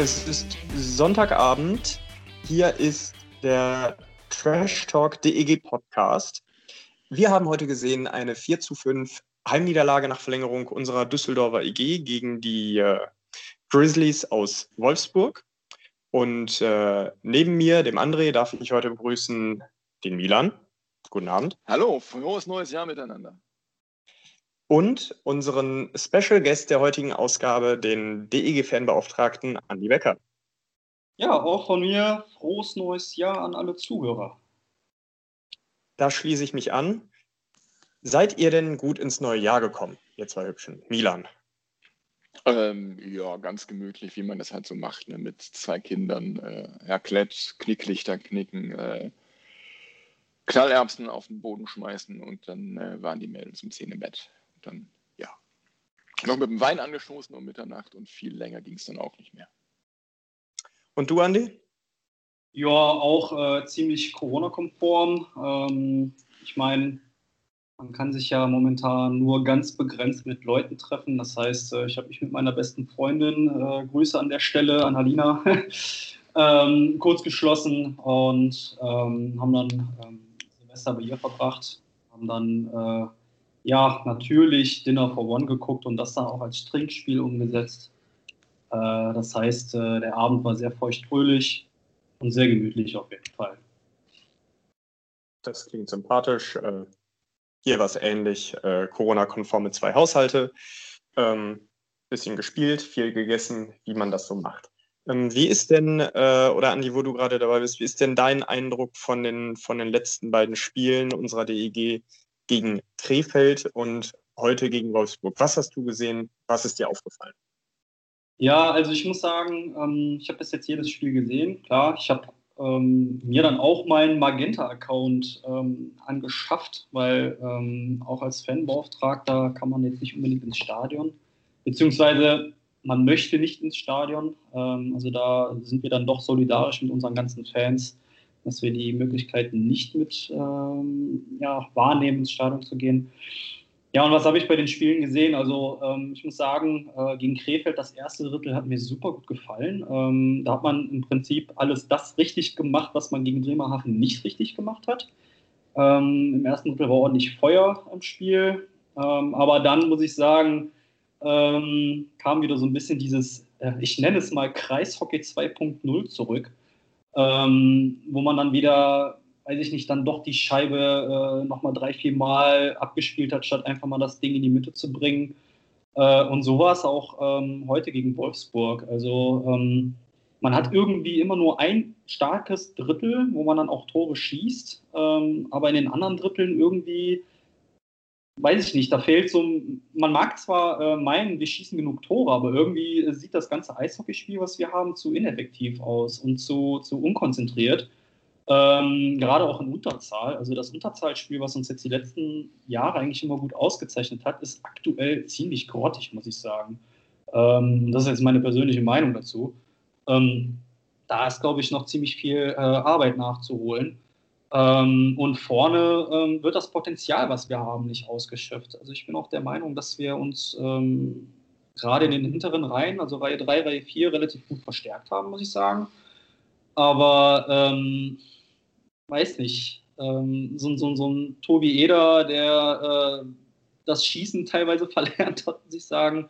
Es ist Sonntagabend. Hier ist der Trash Talk DEG Podcast. Wir haben heute gesehen eine 4 zu 5 Heimniederlage nach Verlängerung unserer Düsseldorfer EG gegen die äh, Grizzlies aus Wolfsburg. Und äh, neben mir, dem André, darf ich heute begrüßen den Milan. Guten Abend. Hallo, frohes neues Jahr miteinander und unseren Special Guest der heutigen Ausgabe, den DEG-Fanbeauftragten Andi Becker. Ja, auch von mir frohes neues Jahr an alle Zuhörer. Da schließe ich mich an. Seid ihr denn gut ins neue Jahr gekommen, ihr zwei Hübschen? Milan. Ähm, ja, ganz gemütlich, wie man das halt so macht, ne? mit zwei Kindern. Äh, Herr Klett, Knicklichter knicken, äh, Knallerbsen auf den Boden schmeißen und dann äh, waren die Mädels um 10 im Bett dann, ja, noch mit dem Wein angestoßen um Mitternacht und viel länger ging es dann auch nicht mehr. Und du, Andi? Ja, auch äh, ziemlich Corona-konform. Ähm, ich meine, man kann sich ja momentan nur ganz begrenzt mit Leuten treffen. Das heißt, äh, ich habe mich mit meiner besten Freundin, äh, Grüße an der Stelle, Annalina, ähm, kurz geschlossen und ähm, haben dann ähm, Silvester bei ihr verbracht. Haben dann äh, ja, natürlich Dinner for One geguckt und das dann auch als Trinkspiel umgesetzt. Äh, das heißt, äh, der Abend war sehr feuchtfröhlich und sehr gemütlich auf jeden Fall. Das klingt sympathisch. Äh, hier war es ähnlich. Äh, Corona-konforme zwei Haushalte. Ähm, bisschen gespielt, viel gegessen, wie man das so macht. Ähm, wie ist denn, äh, oder Andi, wo du gerade dabei bist, wie ist denn dein Eindruck von den, von den letzten beiden Spielen unserer DEG gegen Krefeld und heute gegen Wolfsburg. Was hast du gesehen? Was ist dir aufgefallen? Ja, also ich muss sagen, ähm, ich habe das jetzt jedes Spiel gesehen. Klar, ich habe ähm, mir dann auch meinen Magenta-Account ähm, angeschafft, weil ähm, auch als Fanbeauftragter kann man jetzt nicht unbedingt ins Stadion, beziehungsweise man möchte nicht ins Stadion. Ähm, also da sind wir dann doch solidarisch mit unseren ganzen Fans dass wir die Möglichkeiten nicht mit ähm, ja, wahrnehmen, ins Stadion zu gehen. Ja, und was habe ich bei den Spielen gesehen? Also ähm, ich muss sagen, äh, gegen Krefeld das erste Drittel hat mir super gut gefallen. Ähm, da hat man im Prinzip alles das richtig gemacht, was man gegen Bremerhaven nicht richtig gemacht hat. Ähm, Im ersten Drittel war ordentlich Feuer im Spiel. Ähm, aber dann muss ich sagen, ähm, kam wieder so ein bisschen dieses, äh, ich nenne es mal Kreishockey 2.0 zurück ähm, wo man dann wieder, weiß ich nicht, dann doch die Scheibe äh, nochmal drei, vier Mal abgespielt hat, statt einfach mal das Ding in die Mitte zu bringen. Äh, und so war es auch ähm, heute gegen Wolfsburg. Also ähm, man hat irgendwie immer nur ein starkes Drittel, wo man dann auch Tore schießt, ähm, aber in den anderen Dritteln irgendwie weiß ich nicht, da fehlt so, man mag zwar äh, meinen, wir schießen genug Tore, aber irgendwie sieht das ganze Eishockeyspiel, was wir haben, zu ineffektiv aus und zu, zu unkonzentriert. Ähm, gerade auch in Unterzahl. Also das Unterzahlspiel, was uns jetzt die letzten Jahre eigentlich immer gut ausgezeichnet hat, ist aktuell ziemlich grottig, muss ich sagen. Ähm, das ist jetzt meine persönliche Meinung dazu. Ähm, da ist, glaube ich, noch ziemlich viel äh, Arbeit nachzuholen. Ähm, und vorne ähm, wird das Potenzial, was wir haben, nicht ausgeschöpft. Also ich bin auch der Meinung, dass wir uns ähm, gerade in den hinteren Reihen, also Reihe 3, Reihe 4, relativ gut verstärkt haben, muss ich sagen. Aber ähm, weiß nicht, ähm, so, so, so, ein Tobi Eder, der äh, das Schießen teilweise verlernt hat, muss ich sagen.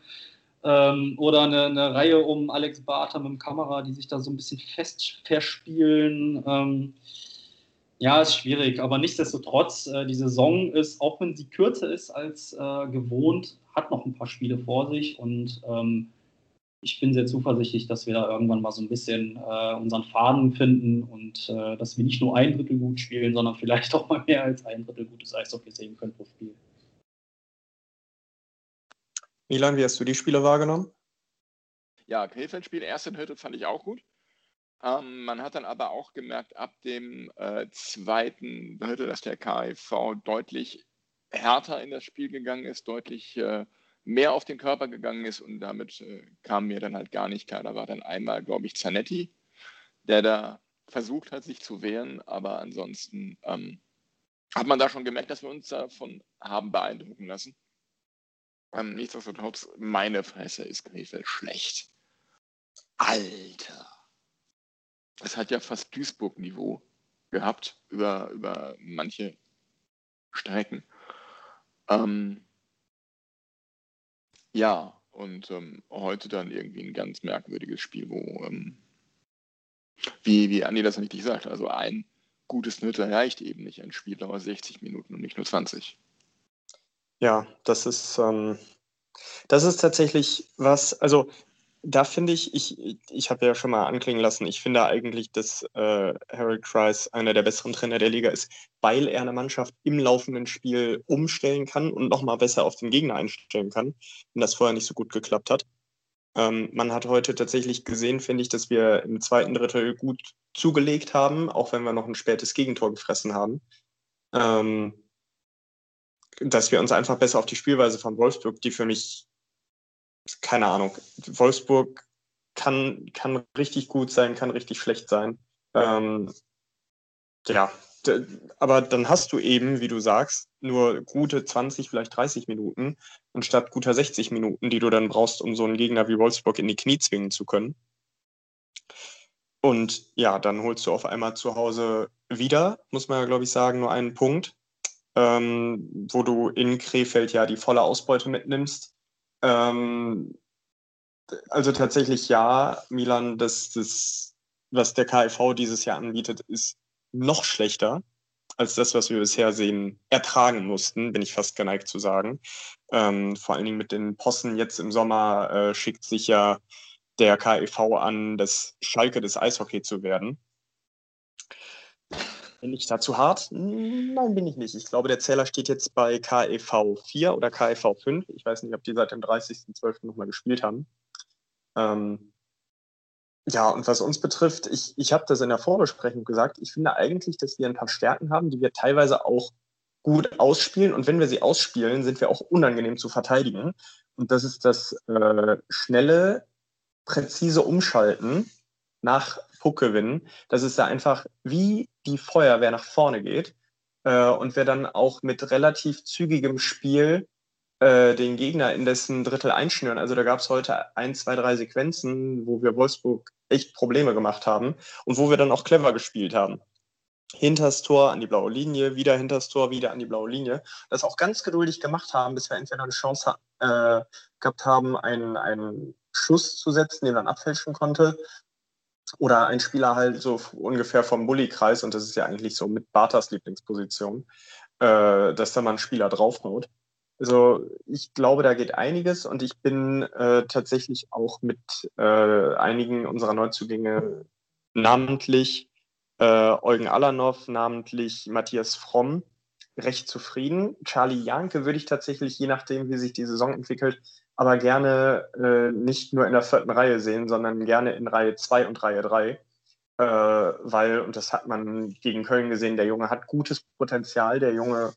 Ähm, oder eine, eine, Reihe um Alex Barter mit dem Kamera, die sich da so ein bisschen fest verspielen. Ja, ist schwierig, aber nichtsdestotrotz, äh, die Saison ist, auch wenn sie kürzer ist als äh, gewohnt, hat noch ein paar Spiele vor sich und ähm, ich bin sehr zuversichtlich, dass wir da irgendwann mal so ein bisschen äh, unseren Faden finden und äh, dass wir nicht nur ein Drittel gut spielen, sondern vielleicht auch mal mehr als ein Drittel gutes Eishockey sehen können pro Spiel. Milan, wie hast du die Spiele wahrgenommen? ja, Krefeld-Spiel, erste Hürde fand ich auch gut. Ähm, man hat dann aber auch gemerkt, ab dem äh, zweiten Drittel, dass der KIV deutlich härter in das Spiel gegangen ist, deutlich äh, mehr auf den Körper gegangen ist und damit äh, kam mir dann halt gar nicht klar. Da war dann einmal, glaube ich, Zanetti, der da versucht hat, sich zu wehren, aber ansonsten ähm, hat man da schon gemerkt, dass wir uns davon haben beeindrucken lassen. Ähm, nichtsdestotrotz, meine Fresse ist Krefeld schlecht. Alter. Es hat ja fast Duisburg-Niveau gehabt über, über manche Strecken. Ähm, ja, und ähm, heute dann irgendwie ein ganz merkwürdiges Spiel, wo, ähm, wie, wie Andi das richtig sagt, also ein gutes Nütter reicht eben nicht. Ein Spiel dauert 60 Minuten und nicht nur 20. Ja, das ist, ähm, das ist tatsächlich was, also da finde ich, ich, ich habe ja schon mal anklingen lassen, ich finde eigentlich, dass äh, Harold Kreis einer der besseren Trainer der Liga ist, weil er eine Mannschaft im laufenden Spiel umstellen kann und nochmal besser auf den Gegner einstellen kann, wenn das vorher nicht so gut geklappt hat. Ähm, man hat heute tatsächlich gesehen, finde ich, dass wir im zweiten Drittel gut zugelegt haben, auch wenn wir noch ein spätes Gegentor gefressen haben. Ähm, dass wir uns einfach besser auf die Spielweise von Wolfsburg, die für mich keine Ahnung, Wolfsburg kann, kann richtig gut sein, kann richtig schlecht sein. Ähm, ja, aber dann hast du eben, wie du sagst, nur gute 20, vielleicht 30 Minuten anstatt guter 60 Minuten, die du dann brauchst, um so einen Gegner wie Wolfsburg in die Knie zwingen zu können. Und ja, dann holst du auf einmal zu Hause wieder, muss man ja, glaube ich, sagen, nur einen Punkt, ähm, wo du in Krefeld ja die volle Ausbeute mitnimmst. Ähm, also tatsächlich ja, Milan, das, das, was der KIV dieses Jahr anbietet, ist noch schlechter als das, was wir bisher sehen, ertragen mussten, bin ich fast geneigt zu sagen. Ähm, vor allen Dingen mit den Possen jetzt im Sommer äh, schickt sich ja der KIV an, das Schalke des Eishockey zu werden. Bin ich da zu hart? Nein, bin ich nicht. Ich glaube, der Zähler steht jetzt bei KEV 4 oder KEV 5. Ich weiß nicht, ob die seit dem 30.12. nochmal gespielt haben. Ähm, ja, und was uns betrifft, ich, ich habe das in der Vorbesprechung gesagt, ich finde eigentlich, dass wir ein paar Stärken haben, die wir teilweise auch gut ausspielen. Und wenn wir sie ausspielen, sind wir auch unangenehm zu verteidigen. Und das ist das äh, schnelle, präzise Umschalten nach Puckgewinn. Das ist da einfach wie die Feuerwehr nach vorne geht äh, und wir dann auch mit relativ zügigem Spiel äh, den Gegner in dessen Drittel einschnüren. Also da gab es heute ein, zwei, drei Sequenzen, wo wir Wolfsburg echt Probleme gemacht haben und wo wir dann auch clever gespielt haben. Hinters Tor an die blaue Linie, wieder hinters Tor, wieder an die blaue Linie. Das auch ganz geduldig gemacht haben, bis wir entweder eine Chance äh, gehabt haben, einen, einen Schuss zu setzen, den man abfälschen konnte, oder ein Spieler halt so ungefähr vom Bulli-Kreis, und das ist ja eigentlich so mit Bartas Lieblingsposition, äh, dass da mal ein Spieler draufhaut. Also ich glaube, da geht einiges und ich bin äh, tatsächlich auch mit äh, einigen unserer Neuzugänge, namentlich äh, Eugen Alanov, namentlich Matthias Fromm, recht zufrieden. Charlie Janke würde ich tatsächlich, je nachdem, wie sich die Saison entwickelt, aber gerne äh, nicht nur in der vierten Reihe sehen, sondern gerne in Reihe 2 und Reihe 3. Äh, weil, und das hat man gegen Köln gesehen, der Junge hat gutes Potenzial, der Junge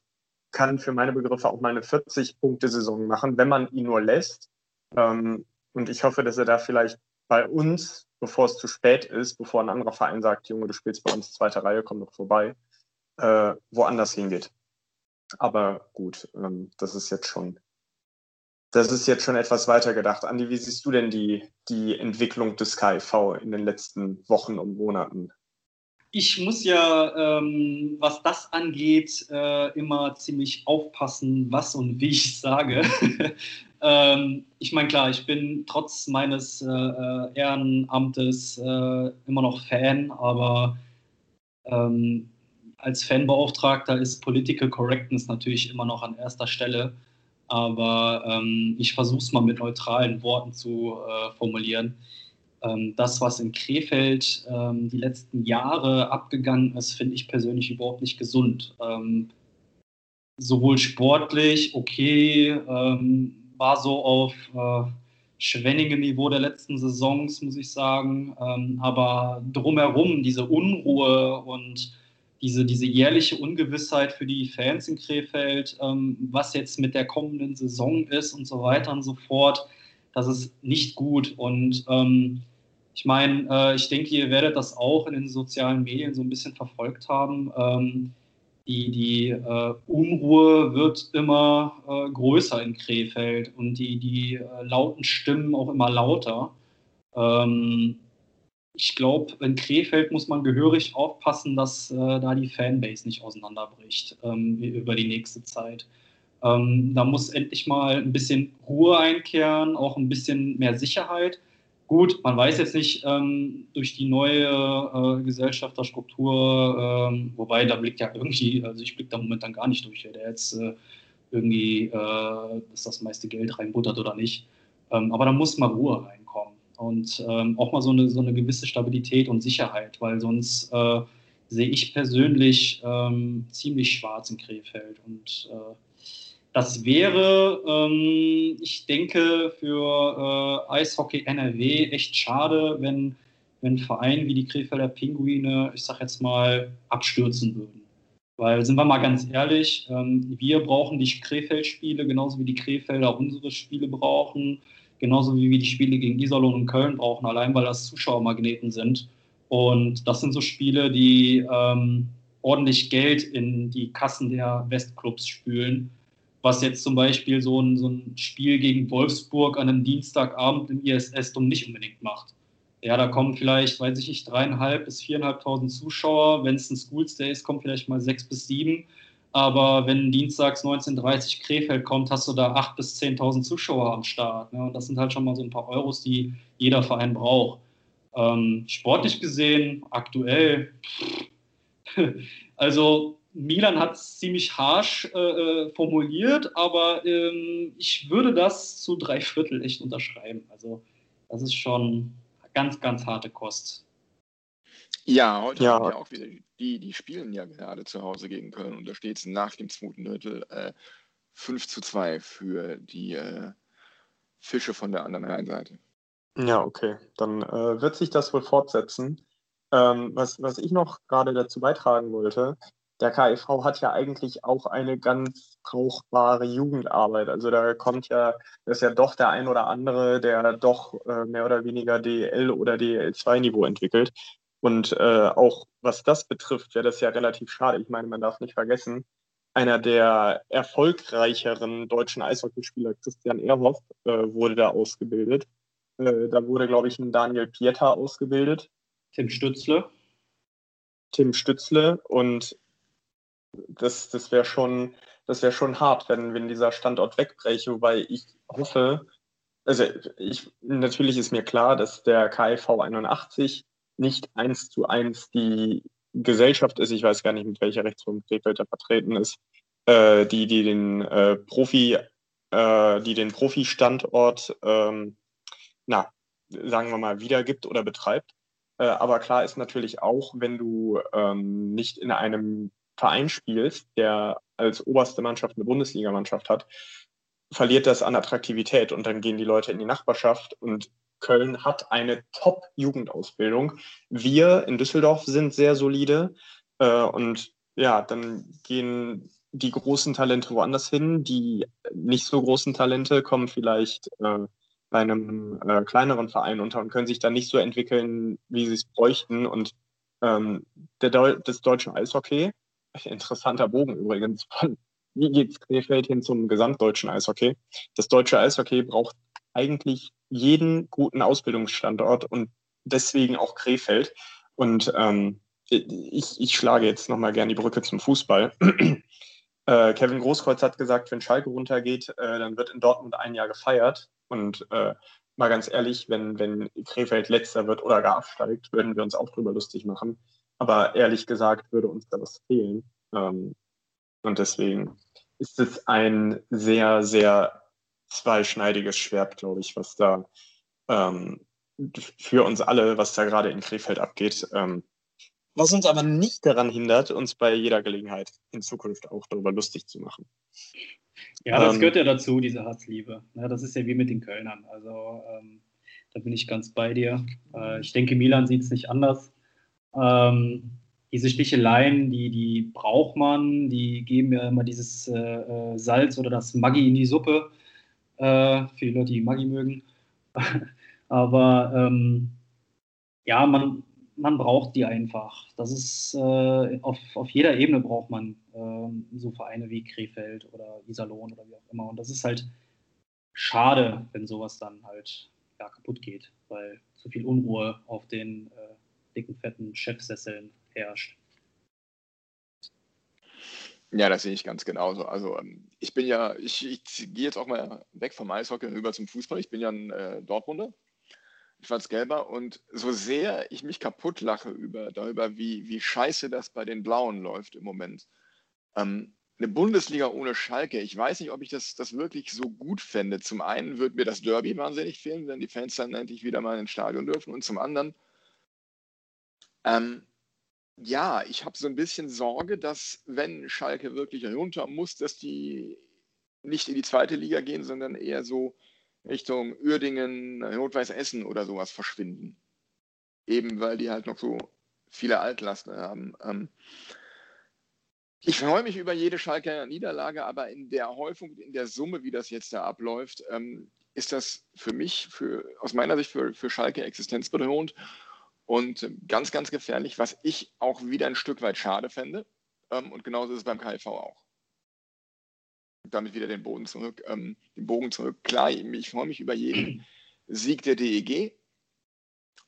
kann für meine Begriffe auch mal eine 40-Punkte-Saison machen, wenn man ihn nur lässt. Ähm, und ich hoffe, dass er da vielleicht bei uns, bevor es zu spät ist, bevor ein anderer Verein sagt, Junge, du spielst bei uns zweite Reihe, komm doch vorbei, äh, woanders hingeht. Aber gut, ähm, das ist jetzt schon das ist jetzt schon etwas weiter gedacht. Andi, wie siehst du denn die, die Entwicklung des KIV in den letzten Wochen und Monaten? Ich muss ja, ähm, was das angeht, äh, immer ziemlich aufpassen, was und wie ich sage. ähm, ich meine, klar, ich bin trotz meines äh, Ehrenamtes äh, immer noch Fan, aber ähm, als Fanbeauftragter ist Political Correctness natürlich immer noch an erster Stelle aber ähm, ich versuche es mal mit neutralen Worten zu äh, formulieren. Ähm, das, was in Krefeld ähm, die letzten Jahre abgegangen ist, finde ich persönlich überhaupt nicht gesund. Ähm, sowohl sportlich, okay, ähm, war so auf äh, Schwenningen-Niveau der letzten Saisons, muss ich sagen. Ähm, aber drumherum, diese Unruhe und diese, diese jährliche Ungewissheit für die Fans in Krefeld, ähm, was jetzt mit der kommenden Saison ist und so weiter und so fort, das ist nicht gut. Und ähm, ich meine, äh, ich denke, ihr werdet das auch in den sozialen Medien so ein bisschen verfolgt haben. Ähm, die, die äh, Unruhe wird immer äh, größer in Krefeld und die, die äh, lauten Stimmen auch immer lauter. Ähm, ich glaube, in Krefeld muss man gehörig aufpassen, dass äh, da die Fanbase nicht auseinanderbricht ähm, über die nächste Zeit. Ähm, da muss endlich mal ein bisschen Ruhe einkehren, auch ein bisschen mehr Sicherheit. Gut, man weiß jetzt nicht ähm, durch die neue äh, Gesellschafterstruktur, ähm, wobei da blickt ja irgendwie, also ich blicke da momentan gar nicht durch, der jetzt äh, irgendwie äh, das meiste Geld reinbuttert oder nicht. Ähm, aber da muss mal Ruhe reinkommen und ähm, auch mal so eine, so eine gewisse Stabilität und Sicherheit, weil sonst äh, sehe ich persönlich ähm, ziemlich schwarz in Krefeld und äh, das wäre, ähm, ich denke, für äh, Eishockey NRW echt schade, wenn, wenn Vereine wie die Krefelder Pinguine, ich sag jetzt mal, abstürzen würden. Weil, sind wir mal ganz ehrlich, ähm, wir brauchen die Krefeld-Spiele genauso wie die Krefelder unsere Spiele brauchen, genauso wie wir die Spiele gegen Iserlohn und Köln brauchen, allein weil das Zuschauermagneten sind. Und das sind so Spiele, die ähm, ordentlich Geld in die Kassen der Westclubs spülen was jetzt zum Beispiel so ein, so ein Spiel gegen Wolfsburg an einem Dienstagabend im ISS-Dom nicht unbedingt macht. Ja, da kommen vielleicht, weiß ich nicht, dreieinhalb bis viereinhalbtausend Zuschauer. Wenn es ein Schools Day ist, kommen vielleicht mal sechs bis sieben. Aber wenn dienstags 19.30 Krefeld kommt, hast du da acht bis zehntausend Zuschauer am Start. Ne? Und das sind halt schon mal so ein paar Euros, die jeder Verein braucht. Ähm, sportlich gesehen, aktuell, also Milan hat es ziemlich harsh äh, äh, formuliert, aber ähm, ich würde das zu drei Viertel echt unterschreiben. Also das ist schon ganz, ganz harte Kost. Ja, heute ja. haben wir auch wieder die, die spielen ja gerade zu Hause gegen Köln und da steht es nach dem zweiten Drittel äh, 5 zu 2 für die äh, Fische von der anderen Rheinseite. Ja, okay. Dann äh, wird sich das wohl fortsetzen. Ähm, was, was ich noch gerade dazu beitragen wollte, der KIV hat ja eigentlich auch eine ganz brauchbare Jugendarbeit. Also da kommt ja, das ist ja doch der ein oder andere, der doch äh, mehr oder weniger DL oder DL2-Niveau entwickelt. Und äh, auch was das betrifft, wäre das ja relativ schade. Ich meine, man darf nicht vergessen, einer der erfolgreicheren deutschen Eishockeyspieler, Christian Ehrhoff, äh, wurde da ausgebildet. Äh, da wurde, glaube ich, ein Daniel Pieter ausgebildet. Tim Stützle. Tim Stützle und das, das wäre schon, das wäre schon hart, wenn, wenn dieser Standort wegbräche, wobei ich hoffe, also ich, natürlich ist mir klar, dass der KIV 81 nicht eins zu eins die Gesellschaft ist, ich weiß gar nicht, mit welcher Rechtsform Krefeld da vertreten ist, äh, die, die den äh, Profi, äh, die den Profi-Standort, ähm, na, sagen wir mal, wiedergibt oder betreibt. Äh, aber klar ist natürlich auch, wenn du ähm, nicht in einem Verein spielst, der als oberste Mannschaft eine Bundesligamannschaft hat, verliert das an Attraktivität und dann gehen die Leute in die Nachbarschaft und Köln hat eine Top-Jugendausbildung. Wir in Düsseldorf sind sehr solide äh, und ja, dann gehen die großen Talente woanders hin. Die nicht so großen Talente kommen vielleicht äh, bei einem äh, kleineren Verein unter und können sich dann nicht so entwickeln, wie sie es bräuchten. Und ähm, der Deu das deutsche Eishockey interessanter Bogen übrigens von wie geht's Krefeld hin zum gesamtdeutschen Eishockey. Das deutsche Eishockey braucht eigentlich jeden guten Ausbildungsstandort und deswegen auch Krefeld. Und ähm, ich, ich schlage jetzt nochmal gerne die Brücke zum Fußball. äh, Kevin Großkreuz hat gesagt, wenn Schalke runtergeht, äh, dann wird in Dortmund ein Jahr gefeiert. Und äh, mal ganz ehrlich, wenn, wenn Krefeld letzter wird oder gar absteigt, würden wir uns auch drüber lustig machen. Aber ehrlich gesagt würde uns da was fehlen. Ähm, und deswegen ist es ein sehr, sehr zweischneidiges Schwert, glaube ich, was da ähm, für uns alle, was da gerade in Krefeld abgeht. Ähm, was uns aber nicht daran hindert, uns bei jeder Gelegenheit in Zukunft auch darüber lustig zu machen. Ja, das ähm, gehört ja dazu, diese Harzliebe. Ja, das ist ja wie mit den Kölnern. Also ähm, da bin ich ganz bei dir. Äh, ich denke, Milan sieht es nicht anders. Ähm, diese Sticheleien, die, die braucht man, die geben ja immer dieses äh, äh Salz oder das Maggi in die Suppe. Äh, für die Leute, die Maggi mögen. Aber ähm, ja, man, man braucht die einfach. Das ist äh, auf, auf jeder Ebene braucht man äh, so Vereine wie Krefeld oder Iserlohn oder wie auch immer. Und das ist halt schade, wenn sowas dann halt ja, kaputt geht, weil zu viel Unruhe auf den äh, dicken, fetten Chefsesseln herrscht. Ja, das sehe ich ganz genauso. Also ähm, ich bin ja, ich, ich gehe jetzt auch mal weg vom Eishockey und über zum Fußball. Ich bin ja ein äh, Dortmunder, Schwarz-Gelber und so sehr ich mich kaputt lache über, darüber, wie, wie scheiße das bei den Blauen läuft im Moment. Ähm, eine Bundesliga ohne Schalke, ich weiß nicht, ob ich das, das wirklich so gut fände. Zum einen würde mir das Derby wahnsinnig fehlen, wenn die Fans dann endlich wieder mal ins Stadion dürfen und zum anderen ähm, ja, ich habe so ein bisschen Sorge, dass wenn Schalke wirklich runter muss, dass die nicht in die zweite Liga gehen, sondern eher so Richtung Uerdingen, Notweiß Essen oder sowas verschwinden. Eben weil die halt noch so viele Altlasten haben. Ähm, ich freue mich über jede Schalke Niederlage, aber in der Häufung, in der Summe, wie das jetzt da abläuft, ähm, ist das für mich, für, aus meiner Sicht für, für Schalke existenzbedrohend. Und ganz, ganz gefährlich, was ich auch wieder ein Stück weit schade fände. Ähm, und genauso ist es beim KIV auch. Damit wieder den Boden zurück, ähm, den Bogen zurück. Klar, ich freue mich über jeden Sieg der DEG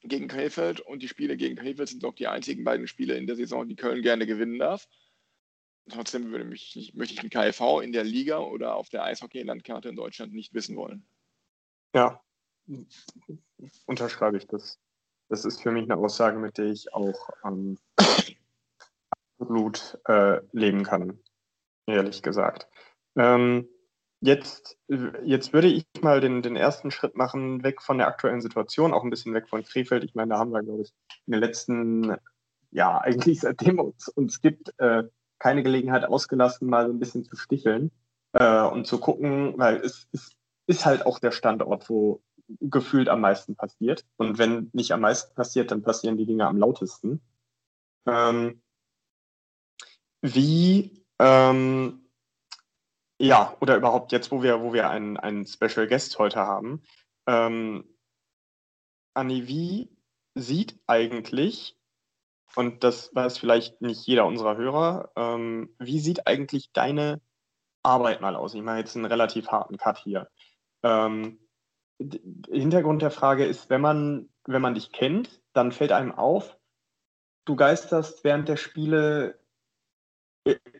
gegen Krefeld und die Spiele gegen Krefeld sind doch die einzigen beiden Spiele in der Saison, die Köln gerne gewinnen darf. Trotzdem würde mich, möchte ich den KIV in der Liga oder auf der Eishockey-Landkarte in Deutschland nicht wissen wollen. Ja, unterschreibe ich das das ist für mich eine Aussage, mit der ich auch ähm, absolut äh, leben kann, ehrlich gesagt. Ähm, jetzt, jetzt würde ich mal den, den ersten Schritt machen, weg von der aktuellen Situation, auch ein bisschen weg von Krefeld. Ich meine, da haben wir, glaube ich, in den letzten, ja, eigentlich seitdem es uns gibt, äh, keine Gelegenheit ausgelassen, mal so ein bisschen zu sticheln äh, und zu gucken, weil es, es ist halt auch der Standort, wo gefühlt am meisten passiert. Und wenn nicht am meisten passiert, dann passieren die Dinge am lautesten. Ähm, wie, ähm, ja, oder überhaupt jetzt, wo wir, wo wir einen, einen Special Guest heute haben, ähm, Anni, wie sieht eigentlich, und das weiß vielleicht nicht jeder unserer Hörer, ähm, wie sieht eigentlich deine Arbeit mal aus? Ich mache jetzt einen relativ harten Cut hier. Ähm, Hintergrund der Frage ist, wenn man, wenn man dich kennt, dann fällt einem auf, du geisterst während der Spiele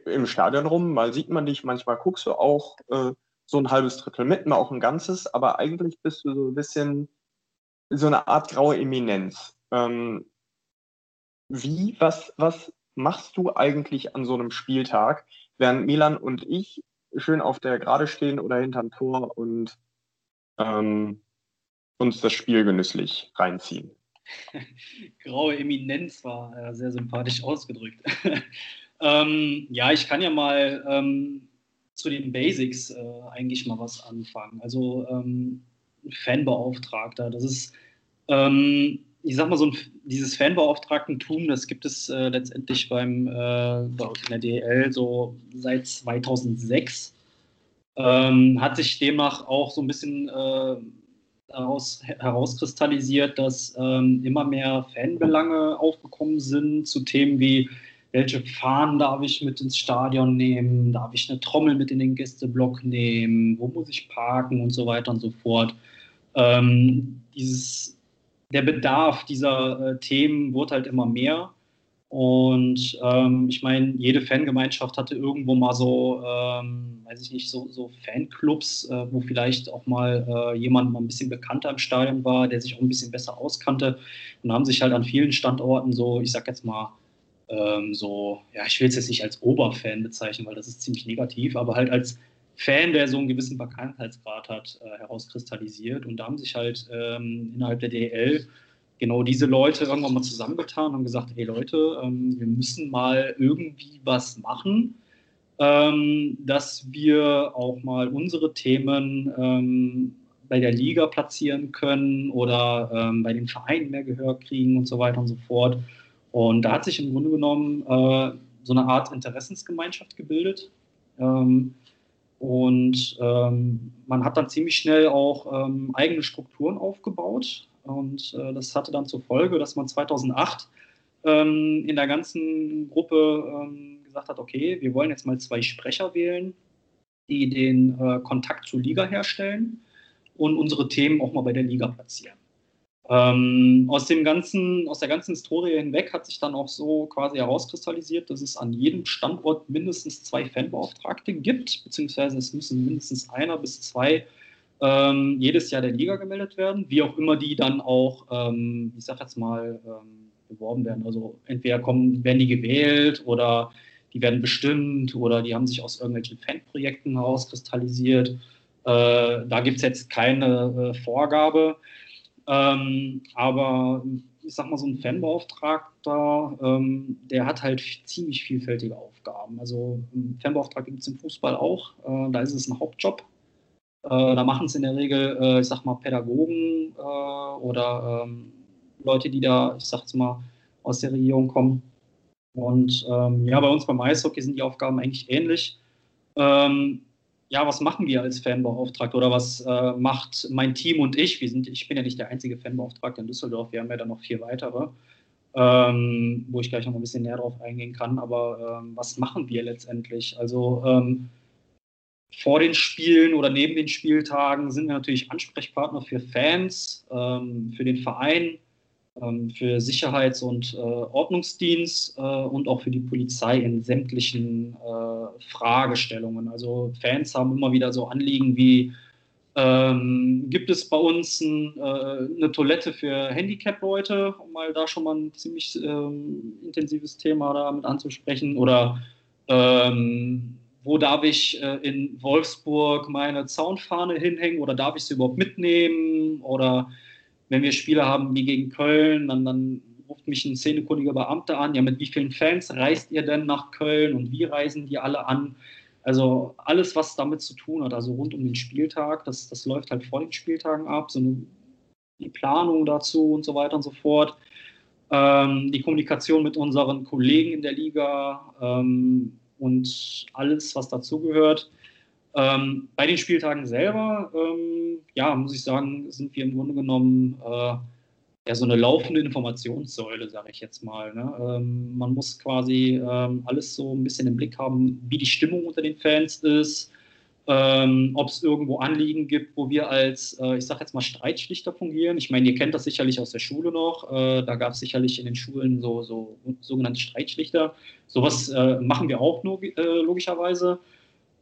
im Stadion rum. Mal sieht man dich, manchmal guckst du auch äh, so ein halbes Drittel mit, mal auch ein ganzes, aber eigentlich bist du so ein bisschen so eine Art graue Eminenz. Ähm, wie, was, was machst du eigentlich an so einem Spieltag, während Milan und ich schön auf der Gerade stehen oder hinterm Tor und ähm, uns das Spiel genüsslich reinziehen. Graue Eminenz war äh, sehr sympathisch ausgedrückt. ähm, ja, ich kann ja mal ähm, zu den Basics äh, eigentlich mal was anfangen. Also ähm, Fanbeauftragter, das ist, ähm, ich sag mal so, ein, dieses Fanbeauftragtentum, das gibt es äh, letztendlich beim, äh, in der DL so seit 2006. Ähm, hat sich demnach auch so ein bisschen äh, daraus herauskristallisiert, dass ähm, immer mehr Fanbelange aufgekommen sind zu Themen wie welche Fahnen darf ich mit ins Stadion nehmen, darf ich eine Trommel mit in den Gästeblock nehmen, wo muss ich parken? Und so weiter und so fort. Ähm, dieses, der Bedarf dieser äh, Themen wird halt immer mehr und ähm, ich meine, jede Fangemeinschaft hatte irgendwo mal so, ähm, weiß ich nicht, so, so Fanclubs, äh, wo vielleicht auch mal äh, jemand mal ein bisschen bekannter im Stadion war, der sich auch ein bisschen besser auskannte. Und haben sich halt an vielen Standorten so, ich sag jetzt mal, ähm, so, ja, ich will es jetzt nicht als Oberfan bezeichnen, weil das ist ziemlich negativ, aber halt als Fan, der so einen gewissen Bekanntheitsgrad hat, äh, herauskristallisiert. Und da haben sich halt ähm, innerhalb der DL genau diese Leute irgendwann mal zusammengetan und gesagt, hey Leute, ähm, wir müssen mal irgendwie was machen, ähm, dass wir auch mal unsere Themen ähm, bei der Liga platzieren können oder ähm, bei den Vereinen mehr Gehör kriegen und so weiter und so fort. Und da hat sich im Grunde genommen äh, so eine Art Interessensgemeinschaft gebildet. Ähm, und ähm, man hat dann ziemlich schnell auch eigene Strukturen aufgebaut. Und äh, das hatte dann zur Folge, dass man 2008 ähm, in der ganzen Gruppe ähm, gesagt hat, okay, wir wollen jetzt mal zwei Sprecher wählen, die den äh, Kontakt zur Liga herstellen und unsere Themen auch mal bei der Liga platzieren. Ähm, aus, dem ganzen, aus der ganzen Historie hinweg hat sich dann auch so quasi herauskristallisiert, dass es an jedem Standort mindestens zwei Fanbeauftragte gibt, beziehungsweise es müssen mindestens einer bis zwei ähm, jedes Jahr der Liga gemeldet werden, wie auch immer die dann auch, ähm, ich sag jetzt mal, ähm, beworben werden. Also entweder kommen, werden die gewählt oder die werden bestimmt oder die haben sich aus irgendwelchen Fanprojekten herauskristallisiert. Äh, da gibt es jetzt keine äh, Vorgabe. Ähm, aber ich sag mal, so ein Fanbeauftragter, ähm, der hat halt ziemlich vielfältige Aufgaben. Also ein Fanbeauftragter gibt es im Fußball auch. Äh, da ist es ein Hauptjob. Äh, da machen es in der Regel, äh, ich sag mal, Pädagogen äh, oder ähm, Leute, die da, ich sag jetzt mal, aus der Region kommen. Und ähm, ja, bei uns beim Eishockey sind die Aufgaben eigentlich ähnlich. Ähm, ja, was machen wir als Fanbeauftragte oder was äh, macht mein Team und ich? Wir sind, ich bin ja nicht der einzige Fanbeauftragte in Düsseldorf, wir haben ja dann noch vier weitere, ähm, wo ich gleich noch ein bisschen näher drauf eingehen kann. Aber ähm, was machen wir letztendlich? Also ähm, vor den Spielen oder neben den Spieltagen sind wir natürlich Ansprechpartner für Fans, ähm, für den Verein, ähm, für Sicherheits- und äh, Ordnungsdienst äh, und auch für die Polizei in sämtlichen äh, Fragestellungen. Also Fans haben immer wieder so Anliegen wie, ähm, gibt es bei uns ein, äh, eine Toilette für Handicap-Leute, um mal da schon mal ein ziemlich ähm, intensives Thema damit anzusprechen? Oder ähm, wo darf ich äh, in Wolfsburg meine Zaunfahne hinhängen oder darf ich sie überhaupt mitnehmen? Oder wenn wir Spiele haben wie gegen Köln, dann, dann ruft mich ein szenekundiger Beamter an, ja, mit wie vielen Fans reist ihr denn nach Köln und wie reisen die alle an? Also alles, was damit zu tun hat, also rund um den Spieltag, das, das läuft halt vor den Spieltagen ab, so eine, die Planung dazu und so weiter und so fort. Ähm, die Kommunikation mit unseren Kollegen in der Liga ähm, und alles, was dazugehört. Ähm, bei den Spieltagen selber, ähm, ja, muss ich sagen, sind wir im Grunde genommen äh, ja so eine laufende Informationssäule, sage ich jetzt mal. Ne? Ähm, man muss quasi ähm, alles so ein bisschen im Blick haben, wie die Stimmung unter den Fans ist, ähm, ob es irgendwo Anliegen gibt, wo wir als, äh, ich sage jetzt mal, Streitschlichter fungieren. Ich meine, ihr kennt das sicherlich aus der Schule noch. Äh, da gab es sicherlich in den Schulen so, so sogenannte Streitschlichter. Sowas äh, machen wir auch nur, äh, logischerweise.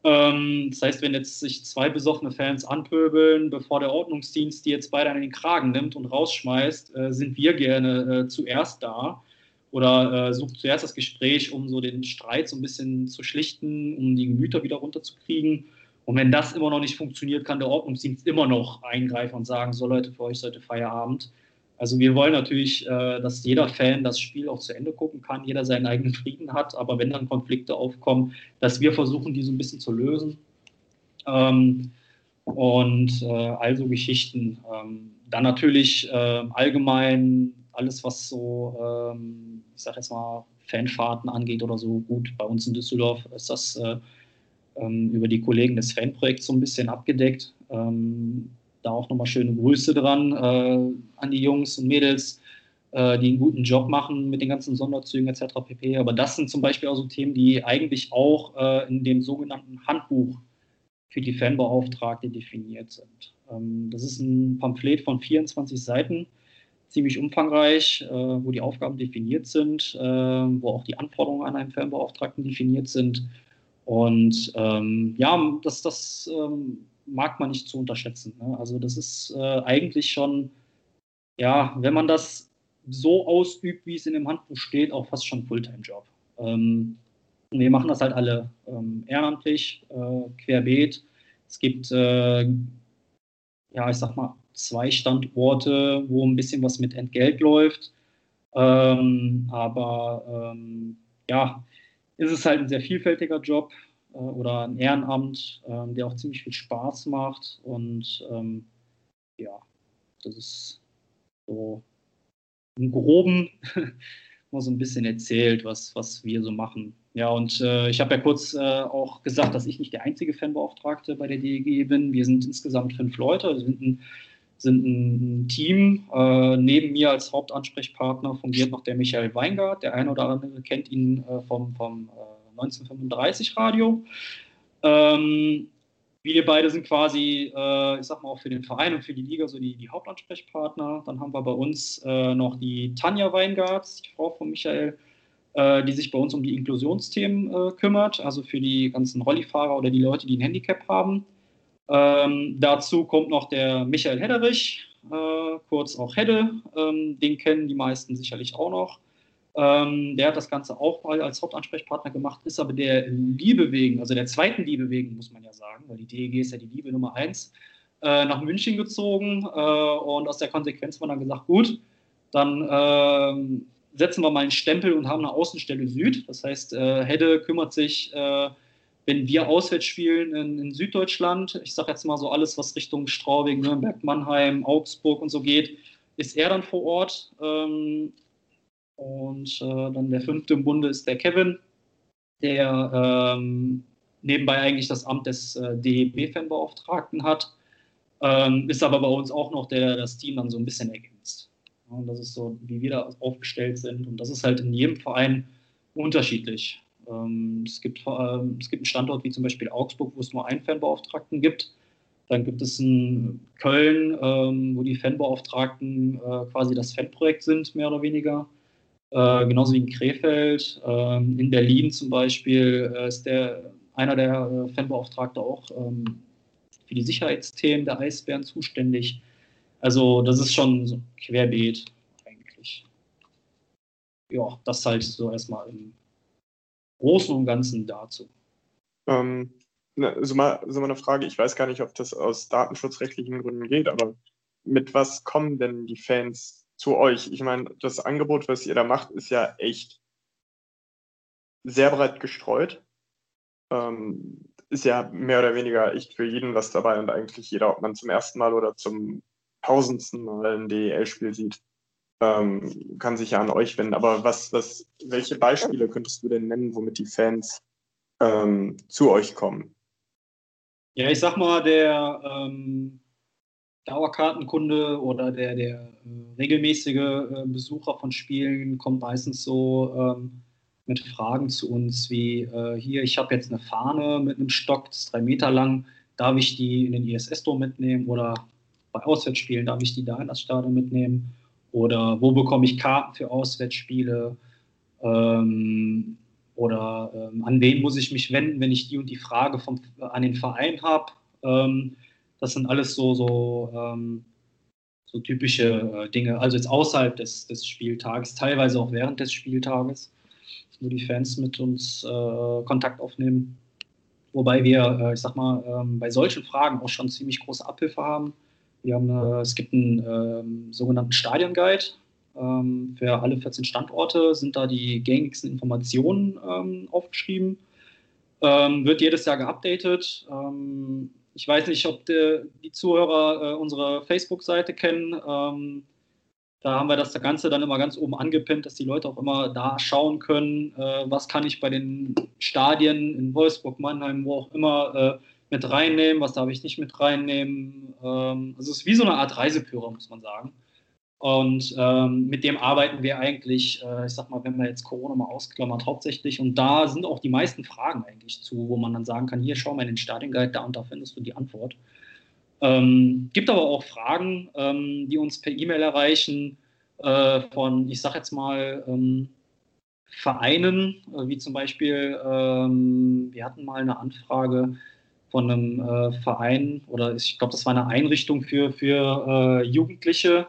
Ähm, das heißt, wenn jetzt sich zwei besoffene Fans anpöbeln, bevor der Ordnungsdienst die jetzt beide an den Kragen nimmt und rausschmeißt, äh, sind wir gerne äh, zuerst da oder äh, suchen zuerst das Gespräch, um so den Streit so ein bisschen zu schlichten, um die Gemüter wieder runterzukriegen. Und wenn das immer noch nicht funktioniert, kann der Ordnungsdienst immer noch eingreifen und sagen, so Leute, für euch sollte Feierabend. Also wir wollen natürlich, äh, dass jeder Fan das Spiel auch zu Ende gucken kann, jeder seinen eigenen Frieden hat, aber wenn dann Konflikte aufkommen, dass wir versuchen, die so ein bisschen zu lösen. Ähm, und also Geschichten. Ähm, dann natürlich äh, allgemein alles, was so, ähm, ich sag jetzt mal, Fanfahrten angeht oder so. Gut, bei uns in Düsseldorf ist das ähm, über die Kollegen des Fanprojekts so ein bisschen abgedeckt. Ähm, da auch nochmal schöne Grüße dran äh, an die Jungs und Mädels, äh, die einen guten Job machen mit den ganzen Sonderzügen etc. pp. Aber das sind zum Beispiel auch so Themen, die eigentlich auch äh, in dem sogenannten Handbuch für die Fanbeauftragte definiert sind. Ähm, das ist ein Pamphlet von 24 Seiten, ziemlich umfangreich, äh, wo die Aufgaben definiert sind, äh, wo auch die Anforderungen an einen Fanbeauftragten definiert sind. Und ähm, ja, das, das ähm, mag man nicht zu unterschätzen. Ne? Also das ist äh, eigentlich schon, ja, wenn man das so ausübt, wie es in dem Handbuch steht, auch fast schon Fulltime-Job. Ähm, wir machen das halt alle ähm, ehrenamtlich, äh, querbeet. Es gibt, äh, ja, ich sag mal, zwei Standorte, wo ein bisschen was mit Entgelt läuft. Ähm, aber ähm, ja, ist es halt ein sehr vielfältiger Job. äh, oder ein Ehrenamt, äh, der auch ziemlich viel Spaß macht. Und ähm, ja, das ist so im Groben mal so ein bisschen erzählt, was, was wir so machen. Ja, und äh, ich habe ja kurz äh, auch gesagt, dass ich nicht der einzige Fanbeauftragte bei der DEG bin. Wir sind insgesamt fünf Leute, wir sind ein, sind ein Team. Äh, neben mir als Hauptansprechpartner fungiert noch der Michael Weingart. Der eine oder andere kennt ihn äh, vom, vom 1935 äh, Radio. Ähm, wir beide sind quasi, äh, ich sag mal, auch für den Verein und für die Liga so die, die Hauptansprechpartner. Dann haben wir bei uns äh, noch die Tanja Weingarts, die Frau von Michael, äh, die sich bei uns um die Inklusionsthemen kümmert, also für die ganzen Rollifahrer oder die Leute, die ein Handicap haben. Ähm, dazu kommt noch der Michael Hedderich, äh, kurz auch Hedde, ähm, den kennen die meisten sicherlich auch noch. Ähm, der hat das Ganze auch mal als Hauptansprechpartner gemacht, ist aber der Liebe wegen, also der zweiten Liebe wegen, muss man ja sagen, weil die DEG ist ja die Liebe Nummer eins, äh, nach München gezogen. Äh, und aus der Konsequenz war dann gesagt, gut, dann äh, setzen wir mal einen Stempel und haben eine Außenstelle Süd. Das heißt, äh, Hedde kümmert sich, äh, wenn wir auswärts spielen in, in Süddeutschland, ich sage jetzt mal so alles, was Richtung Straubing, Nürnberg, Mannheim, Augsburg und so geht, ist er dann vor Ort. Ähm, und äh, dann der fünfte im Bunde ist der Kevin, der ähm, nebenbei eigentlich das Amt des äh, DEB-Fanbeauftragten hat, ähm, ist aber bei uns auch noch der, der das Team dann so ein bisschen ergänzt. Und das ist so, wie wir da aufgestellt sind. Und das ist halt in jedem Verein unterschiedlich. Ähm, es, gibt, es gibt einen Standort wie zum Beispiel Augsburg, wo es nur einen Fanbeauftragten gibt. Dann gibt es in Köln, ähm, wo die Fanbeauftragten äh, quasi das Fanprojekt sind, mehr oder weniger. Äh, genauso wie in Krefeld. Ähm, in Berlin zum Beispiel äh, ist der, einer der Fanbeauftragte auch für die Sicherheitsthemen der Eisbären zuständig. Also das ist schon so querbeet eigentlich. Ja, das halt so erstmal im Großen und Ganzen dazu. Ähm, ne, so, mal, so mal eine Frage, ich weiß gar nicht, ob das aus datenschutzrechtlichen Gründen geht, aber mit was kommen denn die Fans zu euch. Ich meine, das Angebot, was ihr da macht, ist ja echt sehr breit gestreut. Ähm, ist ja mehr oder weniger echt für jeden was dabei und eigentlich jeder, ob man zum ersten Mal oder zum tausendsten Mal ein DEL-Spiel sieht, ähm, kann sich ja an euch wenden. Aber was, was, welche Beispiele könntest du denn nennen, womit die Fans ähm, zu euch kommen? Ja, ich sag mal, der ähm, Dauerkartenkunde oder der, der äh, regelmäßige äh, Besucher von Spielen kommt meistens so ähm, mit Fragen zu uns wie äh, hier, ich habe jetzt eine Fahne mit einem Stock, das ist drei Meter lang, darf ich die in den ISS-Dom mitnehmen oder bei Auswärtsspielen darf ich die da in das Stadion mitnehmen oder wo bekomme ich Karten für Auswärtsspiele ähm, oder ähm, an wen muss ich mich wenden, wenn ich die und die Frage vom, an den Verein habe. Ähm, das sind alles so, so, ähm, so typische äh, Dinge. Also jetzt außerhalb des, des Spieltages, teilweise auch während des Spieltages, wo die Fans mit uns äh, Kontakt aufnehmen. Wobei wir, äh, ich sag mal, ähm, bei solchen Fragen auch schon ziemlich große Abhilfe haben. Wir haben äh, es gibt einen ähm, sogenannten Stadionguide. Ähm, für alle 14 Standorte sind da die gängigsten Informationen ähm, aufgeschrieben. Ähm, wird jedes Jahr geupdatet. Ähm, ich weiß nicht, ob die, die Zuhörer äh, unsere Facebook-Seite kennen. Ähm, da haben wir das Ganze dann immer ganz oben angepinnt, dass die Leute auch immer da schauen können, äh, was kann ich bei den Stadien in Wolfsburg, Mannheim, wo auch immer äh, mit reinnehmen, was darf ich nicht mit reinnehmen. Ähm, also es ist wie so eine Art Reiseführer, muss man sagen. Und ähm, mit dem arbeiten wir eigentlich, äh, ich sag mal, wenn man jetzt Corona mal ausklammert, hauptsächlich. Und da sind auch die meisten Fragen eigentlich zu, wo man dann sagen kann, hier schau mal in den Stadienguide, da und da findest du die Antwort. Ähm, gibt aber auch Fragen, ähm, die uns per E-Mail erreichen äh, von, ich sag jetzt mal, ähm, Vereinen, äh, wie zum Beispiel, ähm, wir hatten mal eine Anfrage von einem äh, Verein oder ich glaube, das war eine Einrichtung für, für äh, Jugendliche,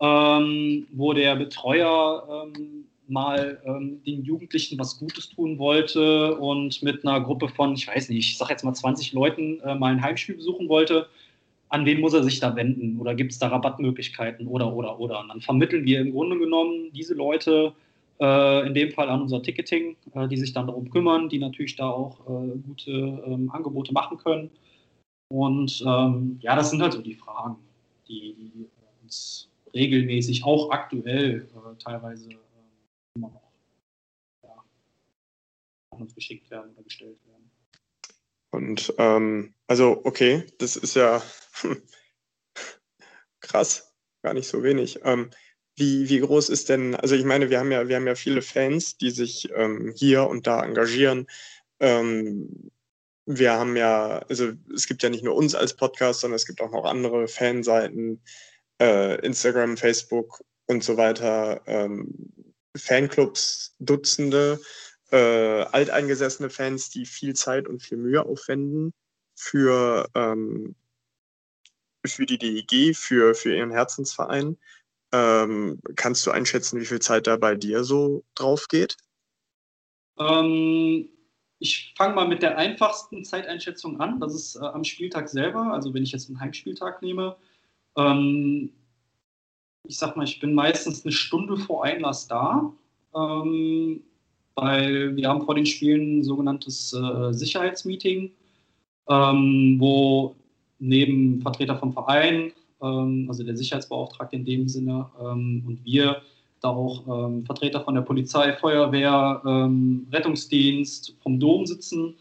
ähm, wo der Betreuer ähm, mal ähm, den Jugendlichen was Gutes tun wollte und mit einer Gruppe von, ich weiß nicht, ich sage jetzt mal 20 Leuten äh, mal ein Heimspiel besuchen wollte. An wen muss er sich da wenden? Oder gibt es da Rabattmöglichkeiten? Oder, oder, oder. Und dann vermitteln wir im Grunde genommen diese Leute in dem Fall an unser Ticketing, äh, die sich dann darum kümmern, die natürlich da auch äh, gute ähm, Angebote machen können. Und ähm, ja, das sind halt so die Fragen, die, die uns regelmäßig, auch aktuell äh, teilweise äh, immer noch ja, an uns geschickt werden oder gestellt werden. Und ähm, also, okay, das ist ja krass, gar nicht so wenig. Ähm, wie, wie groß ist denn, also ich meine, wir haben ja, wir haben ja viele Fans, die sich ähm, hier und da engagieren. Ähm, wir haben ja, also es gibt ja nicht nur uns als Podcast, sondern es gibt auch noch andere Fanseiten, äh, Instagram, Facebook und so weiter, ähm, Fanclubs, Dutzende, äh, alteingesessene Fans, die viel Zeit und viel Mühe aufwenden für, ähm, für die DEG, für, für ihren Herzensverein. Ähm, kannst du einschätzen, wie viel Zeit da bei dir so drauf geht? Ähm, ich fange mal mit der einfachsten Zeiteinschätzung an. Das ist äh, am Spieltag selber, also wenn ich jetzt einen Heimspieltag nehme. Ähm, ich sag mal, ich bin meistens eine Stunde vor Einlass da, ähm, weil wir haben vor den Spielen ein sogenanntes äh, Sicherheitsmeeting, ähm, wo neben Vertreter vom Verein, also der Sicherheitsbeauftragte in dem Sinne, ähm, und wir da auch ähm, Vertreter von der Polizei, Feuerwehr, ähm, Rettungsdienst vom Dom sitzen,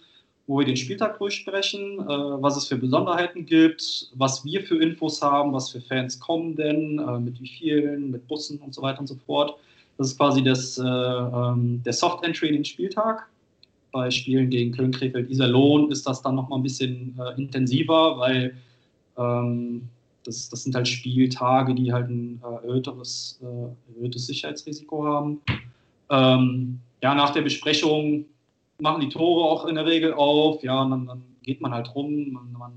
wo wir den Spieltag durchsprechen, äh, was es für Besonderheiten gibt, was wir für Infos haben, was für Fans kommen denn, äh, mit wie vielen, mit Bussen und so weiter und so fort. Das ist quasi das, äh, ähm, der Soft Entry in den Spieltag. Bei Spielen gegen Köln, Krefeld, Iserlohn ist das dann nochmal ein bisschen äh, intensiver, weil ähm, das, das sind halt Spieltage, die halt ein äh, erhöhtes, äh, erhöhtes Sicherheitsrisiko haben. Ähm, ja, nach der Besprechung machen die Tore auch in der Regel auf. Ja, und dann, dann geht man halt rum, man, man,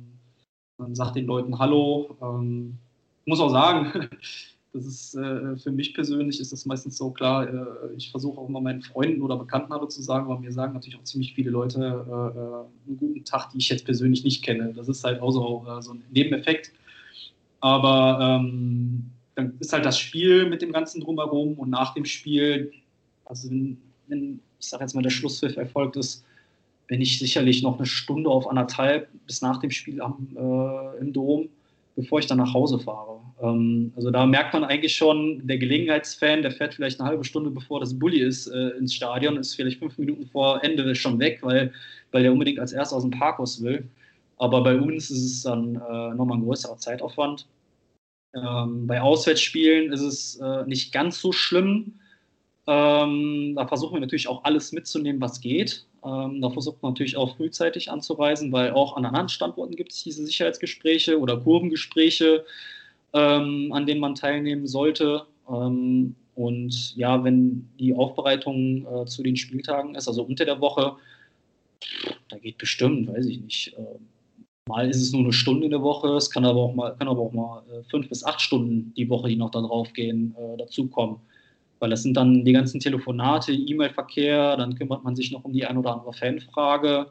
man sagt den Leuten Hallo. Ähm, muss auch sagen, das ist äh, für mich persönlich ist das meistens so klar. Äh, ich versuche auch immer meinen Freunden oder Bekannten Hallo zu sagen, weil mir sagen natürlich auch ziemlich viele Leute äh, äh einen guten Tag, die ich jetzt persönlich nicht kenne. Das ist halt auch so, so ein Nebeneffekt. Aber ähm, dann ist halt das Spiel mit dem Ganzen drumherum und nach dem Spiel, also wenn, wenn ich sage jetzt mal, der Schlusspfiff erfolgt ist, bin ich sicherlich noch eine Stunde auf anderthalb bis nach dem Spiel am, äh, im Dom, bevor ich dann nach Hause fahre. Ähm, also da merkt man eigentlich schon, der Gelegenheitsfan, der fährt vielleicht eine halbe Stunde bevor das Bulli ist äh, ins Stadion, ist vielleicht fünf Minuten vor Ende schon weg, weil, weil der unbedingt als erstes aus dem Parkhaus will. Aber bei uns ist es dann äh, nochmal ein größerer Zeitaufwand. Ähm, bei Auswärtsspielen ist es äh, nicht ganz so schlimm. Ähm, da versuchen wir natürlich auch alles mitzunehmen, was geht. Ähm, da versucht man natürlich auch frühzeitig anzureisen, weil auch an anderen Standorten gibt es diese Sicherheitsgespräche oder Kurvengespräche, ähm, an denen man teilnehmen sollte. Ähm, und ja, wenn die Aufbereitung äh, zu den Spieltagen ist, also unter der Woche, da geht bestimmt, weiß ich nicht, äh, Mal ist es nur eine Stunde in der Woche, es kann aber auch mal, kann aber auch mal äh, fünf bis acht Stunden die Woche, die noch da drauf gehen, äh, dazukommen. Weil das sind dann die ganzen Telefonate, E-Mail-Verkehr, dann kümmert man sich noch um die ein oder andere Fanfrage.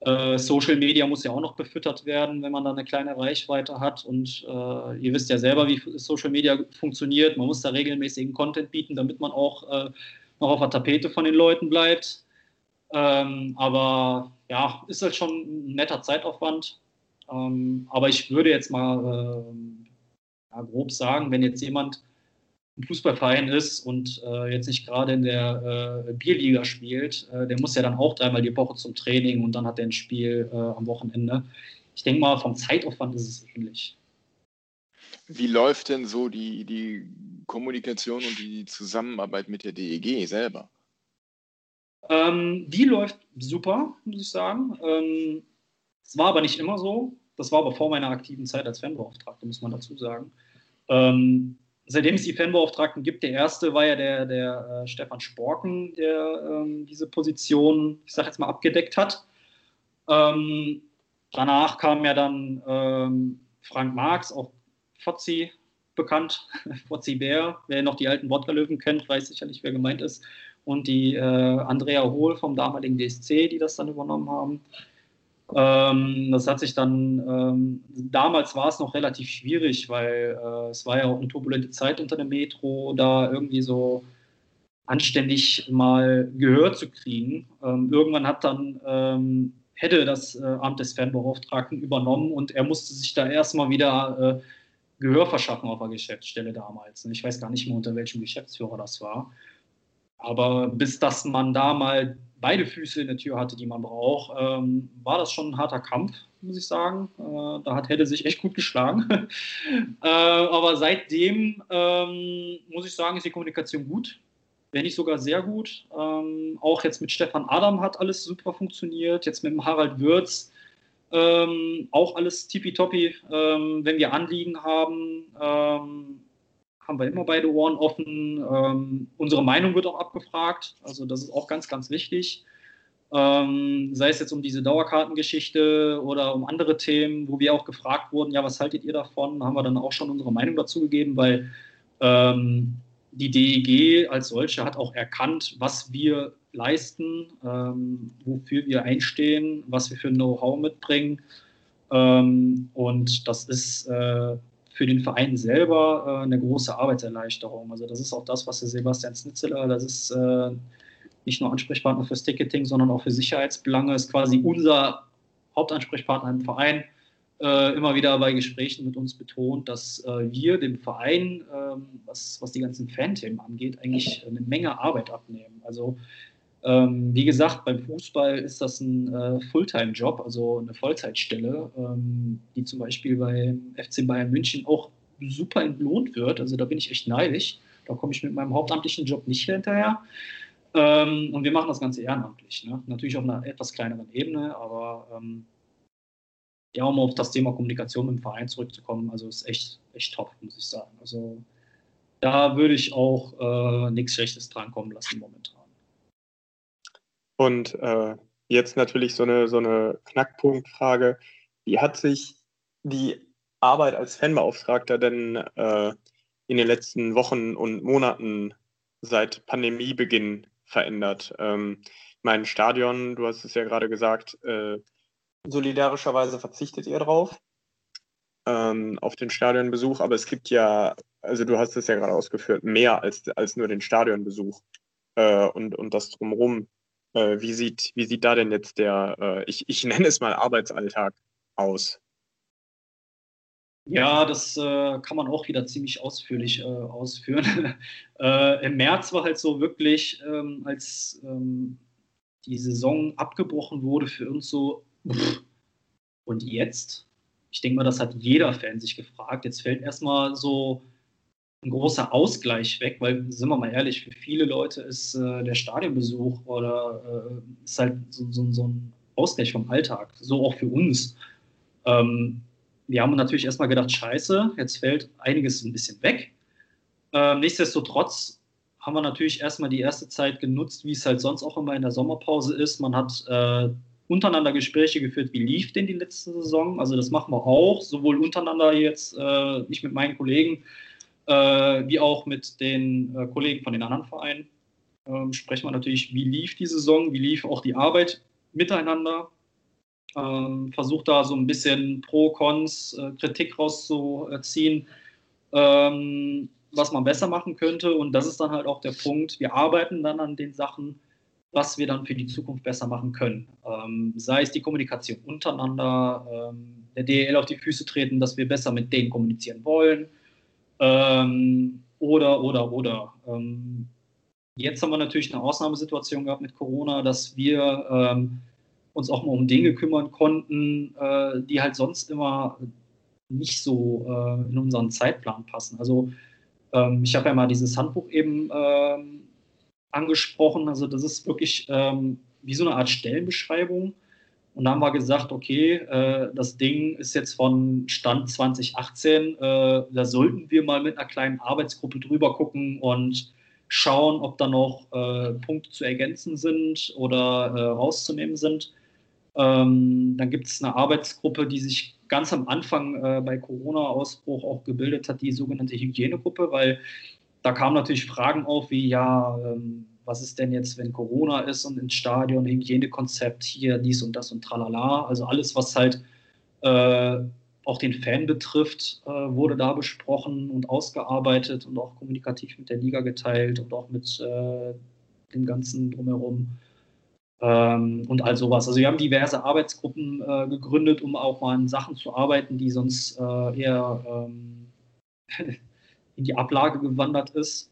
Äh, Social Media muss ja auch noch befüttert werden, wenn man da eine kleine Reichweite hat. Und äh, ihr wisst ja selber, wie Social Media funktioniert. Man muss da regelmäßigen Content bieten, damit man auch äh, noch auf der Tapete von den Leuten bleibt. Ähm, aber ja, ist halt schon ein netter Zeitaufwand. Ähm, aber ich würde jetzt mal äh, ja, grob sagen, wenn jetzt jemand ein Fußballverein ist und äh, jetzt nicht gerade in der äh, Bierliga spielt, äh, der muss ja dann auch dreimal die Woche zum Training und dann hat er ein Spiel äh, am Wochenende. Ich denke mal, vom Zeitaufwand ist es ähnlich. Wie läuft denn so die, die Kommunikation und die Zusammenarbeit mit der DEG selber? Ähm, die läuft super, muss ich sagen. Ähm, es war aber nicht immer so. Das war aber vor meiner aktiven Zeit als Fanbeauftragte, muss man dazu sagen. Ähm, seitdem es die Fanbeauftragten gibt, der erste war ja der, der äh, Stefan Sporken, der ähm, diese Position, ich sage jetzt mal, abgedeckt hat. Ähm, danach kam ja dann ähm, Frank Marx, auch Fotzi bekannt, Fotzi Bär. Wer noch die alten Wodka-Löwen kennt, weiß sicherlich, wer gemeint ist. Und die äh, Andrea Hohl vom damaligen DSC, die das dann übernommen haben. Ähm, das hat sich dann, ähm, damals war es noch relativ schwierig, weil äh, es war ja auch eine turbulente Zeit unter der Metro, da irgendwie so anständig mal Gehör zu kriegen. Ähm, irgendwann hat dann ähm, hätte das äh, Amt des Fanbeauftragten übernommen und er musste sich da erstmal wieder äh, Gehör verschaffen auf der Geschäftsstelle damals. Ich weiß gar nicht mehr, unter welchem Geschäftsführer das war. Aber bis dass man da mal beide Füße in der Tür hatte, die man braucht, ähm, war das schon ein harter Kampf, muss ich sagen. Äh, da hat Helle sich echt gut geschlagen. äh, aber seitdem ähm, muss ich sagen, ist die Kommunikation gut, wenn nicht sogar sehr gut. Ähm, auch jetzt mit Stefan Adam hat alles super funktioniert. Jetzt mit dem Harald Würz ähm, auch alles tippitoppi. Ähm, wenn wir Anliegen haben, ähm, haben wir immer beide Ohren offen. Ähm, unsere Meinung wird auch abgefragt. Also das ist auch ganz, ganz wichtig. Ähm, sei es jetzt um diese Dauerkartengeschichte oder um andere Themen, wo wir auch gefragt wurden, ja, was haltet ihr davon? Haben wir dann auch schon unsere Meinung dazu gegeben, weil ähm, die DEG als solche hat auch erkannt, was wir leisten, ähm, wofür wir einstehen, was wir für Know-how mitbringen. Ähm, und das ist äh, für den Verein selber äh, eine große Arbeitserleichterung. Also das ist auch das, was der Sebastian Snitzeler, das ist äh, nicht nur Ansprechpartner fürs Ticketing, sondern auch für Sicherheitsbelange, ist quasi unser Hauptansprechpartner im Verein äh, immer wieder bei Gesprächen mit uns betont, dass äh, wir dem Verein, ähm, was, was die ganzen Fanthemen angeht, eigentlich eine Menge Arbeit abnehmen. Also ähm, wie gesagt, beim Fußball ist das ein äh, Fulltime-Job, also eine Vollzeitstelle, ähm, die zum Beispiel beim FC Bayern München auch super entlohnt wird. Also da bin ich echt neidisch. Da komme ich mit meinem hauptamtlichen Job nicht hinterher. Ähm, und wir machen das Ganze ehrenamtlich. Ne? Natürlich auf einer etwas kleineren Ebene, aber ähm, ja, um auf das Thema Kommunikation mit dem Verein zurückzukommen, also ist echt, echt top, muss ich sagen. Also da würde ich auch äh, nichts Schlechtes drankommen lassen momentan. Und äh, jetzt natürlich so eine, so eine Knackpunktfrage. Wie hat sich die Arbeit als Fanbeauftragter denn äh, in den letzten Wochen und Monaten seit Pandemiebeginn verändert? Ähm, mein Stadion, du hast es ja gerade gesagt, äh, solidarischerweise verzichtet ihr drauf, ähm, auf den Stadionbesuch, aber es gibt ja, also du hast es ja gerade ausgeführt, mehr als, als nur den Stadionbesuch äh, und, und das drumherum. Äh, wie, sieht, wie sieht da denn jetzt der, äh, ich, ich nenne es mal Arbeitsalltag aus? Ja, das äh, kann man auch wieder ziemlich ausführlich äh, ausführen. äh, Im März war halt so wirklich, ähm, als ähm, die Saison abgebrochen wurde, für uns so, pff, und jetzt? Ich denke mal, das hat jeder Fan sich gefragt. Jetzt fällt erstmal so ein großer Ausgleich weg, weil, sind wir mal ehrlich, für viele Leute ist äh, der Stadionbesuch oder äh, ist halt so, so, so, ein Ausgleich vom Alltag. So auch für uns. Ähm, wir haben natürlich erstmal gedacht, scheiße, jetzt fällt einiges ein bisschen weg. Ähm, nichtsdestotrotz haben wir natürlich erstmal die erste Zeit genutzt, wie es halt sonst auch immer in der Sommerpause ist. Man hat äh, untereinander Gespräche geführt, wie lief denn die letzte Saison? Also das machen wir auch, sowohl untereinander jetzt, äh, nicht mit meinen Kollegen, wie auch mit den äh, Kollegen von den anderen Vereinen. Ähm, sprechen wir natürlich, wie lief die Saison, wie lief auch die Arbeit miteinander. Ähm, versucht da so ein bisschen Pro, Cons, äh, Kritik rauszuziehen, ähm, was man besser machen könnte. Und das ist dann halt auch der Punkt. Wir arbeiten dann an den Sachen, was wir dann für die Zukunft besser machen können. Ähm, sei es die Kommunikation untereinander, ähm, der DEL auf die Füße treten, dass wir besser mit denen kommunizieren wollen ähm, oder, oder, oder. Ähm, jetzt haben wir natürlich eine Ausnahmesituation gehabt mit Corona, dass wir ähm, uns auch mal um Dinge kümmern konnten, äh, die halt sonst immer nicht so äh, in unseren Zeitplan passen. Also ähm, ich habe ja mal dieses Handbuch eben ähm, angesprochen. Also das ist wirklich ähm, wie so eine Art Stellenbeschreibung und dann haben wir gesagt, okay, äh, das Ding ist jetzt von Stand 2018, äh, da sollten wir mal mit einer kleinen Arbeitsgruppe drüber gucken und schauen, ob da noch äh, Punkte zu ergänzen sind oder rauszunehmen sind. Ähm, dann gibt es eine Arbeitsgruppe, die sich ganz am Anfang bei Corona-Ausbruch auch gebildet hat, die sogenannte Hygienegruppe, weil da kamen natürlich Fragen auf wie, ja, ähm, was ist denn jetzt, wenn Corona ist und ins Stadion, Hygienekonzept hier, dies und das und tralala. Also alles, was halt äh, auch den Fan betrifft, äh, wurde da besprochen und ausgearbeitet und auch kommunikativ mit der Liga geteilt und auch mit äh, dem Ganzen drumherum ähm, und all sowas. Also wir haben diverse Arbeitsgruppen äh, gegründet, um auch mal an Sachen zu arbeiten, die sonst äh, eher ähm, in die Ablage gewandert ist.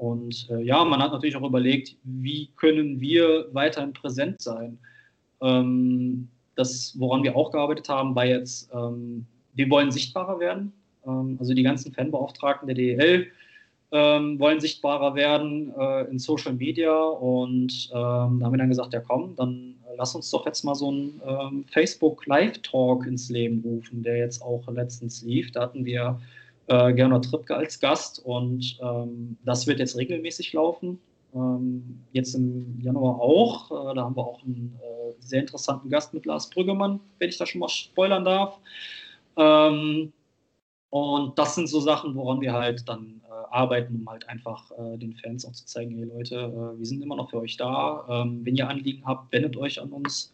Und äh, ja, man hat natürlich auch überlegt, wie können wir weiterhin präsent sein. Ähm, das, woran wir auch gearbeitet haben, war jetzt, ähm, wir wollen sichtbarer werden. Ähm, also die ganzen Fanbeauftragten der DEL ähm, wollen sichtbarer werden äh, in Social Media und ähm, da haben wir dann gesagt, ja komm, dann lass uns doch jetzt mal so einen ähm, Facebook Live Talk ins Leben rufen, der jetzt auch letztens lief. Da hatten wir äh, Gernot Trippke als Gast und ähm, das wird jetzt regelmäßig laufen. Ähm, jetzt im Januar auch. Äh, da haben wir auch einen äh, sehr interessanten Gast mit Lars Brüggemann, wenn ich da schon mal spoilern darf. Ähm, und das sind so Sachen, woran wir halt dann äh, arbeiten, um halt einfach äh, den Fans auch zu zeigen, hey Leute, äh, wir sind immer noch für euch da. Ähm, wenn ihr Anliegen habt, wendet euch an uns.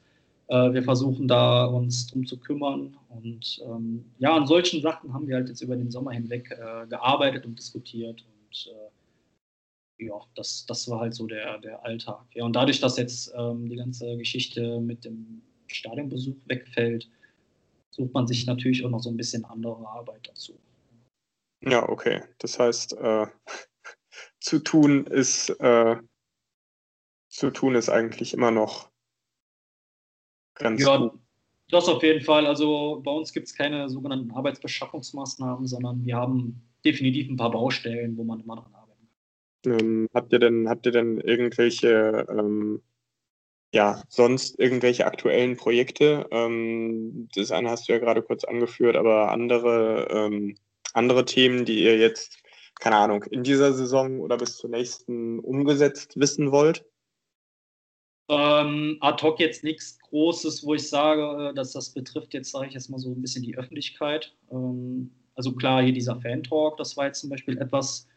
Äh, wir versuchen da uns drum zu kümmern. Und ähm, ja, an solchen Sachen haben wir halt jetzt über den Sommer hinweg äh, gearbeitet und diskutiert. Und äh, ja, das, das war halt so der, der Alltag. Ja, und dadurch, dass jetzt ähm, die ganze Geschichte mit dem Stadionbesuch wegfällt, sucht man sich natürlich auch noch so ein bisschen andere Arbeit dazu. Ja, okay. Das heißt, äh, zu tun ist äh, zu tun ist eigentlich immer noch ganz ja, gut. Das auf jeden Fall. Also bei uns gibt es keine sogenannten Arbeitsbeschaffungsmaßnahmen, sondern wir haben definitiv ein paar Baustellen, wo man immer dran arbeiten kann. Ähm, habt ihr denn, habt ihr denn irgendwelche ähm, ja, sonst irgendwelche aktuellen Projekte? Ähm, das eine hast du ja gerade kurz angeführt, aber andere, ähm, andere Themen, die ihr jetzt, keine Ahnung, in dieser Saison oder bis zur nächsten umgesetzt wissen wollt? Ähm, ad hoc jetzt nichts Großes, wo ich sage, äh, dass das betrifft jetzt, sage ich jetzt mal so ein bisschen die Öffentlichkeit. Ähm, also klar, hier dieser Fan-Talk, das war jetzt zum Beispiel etwas,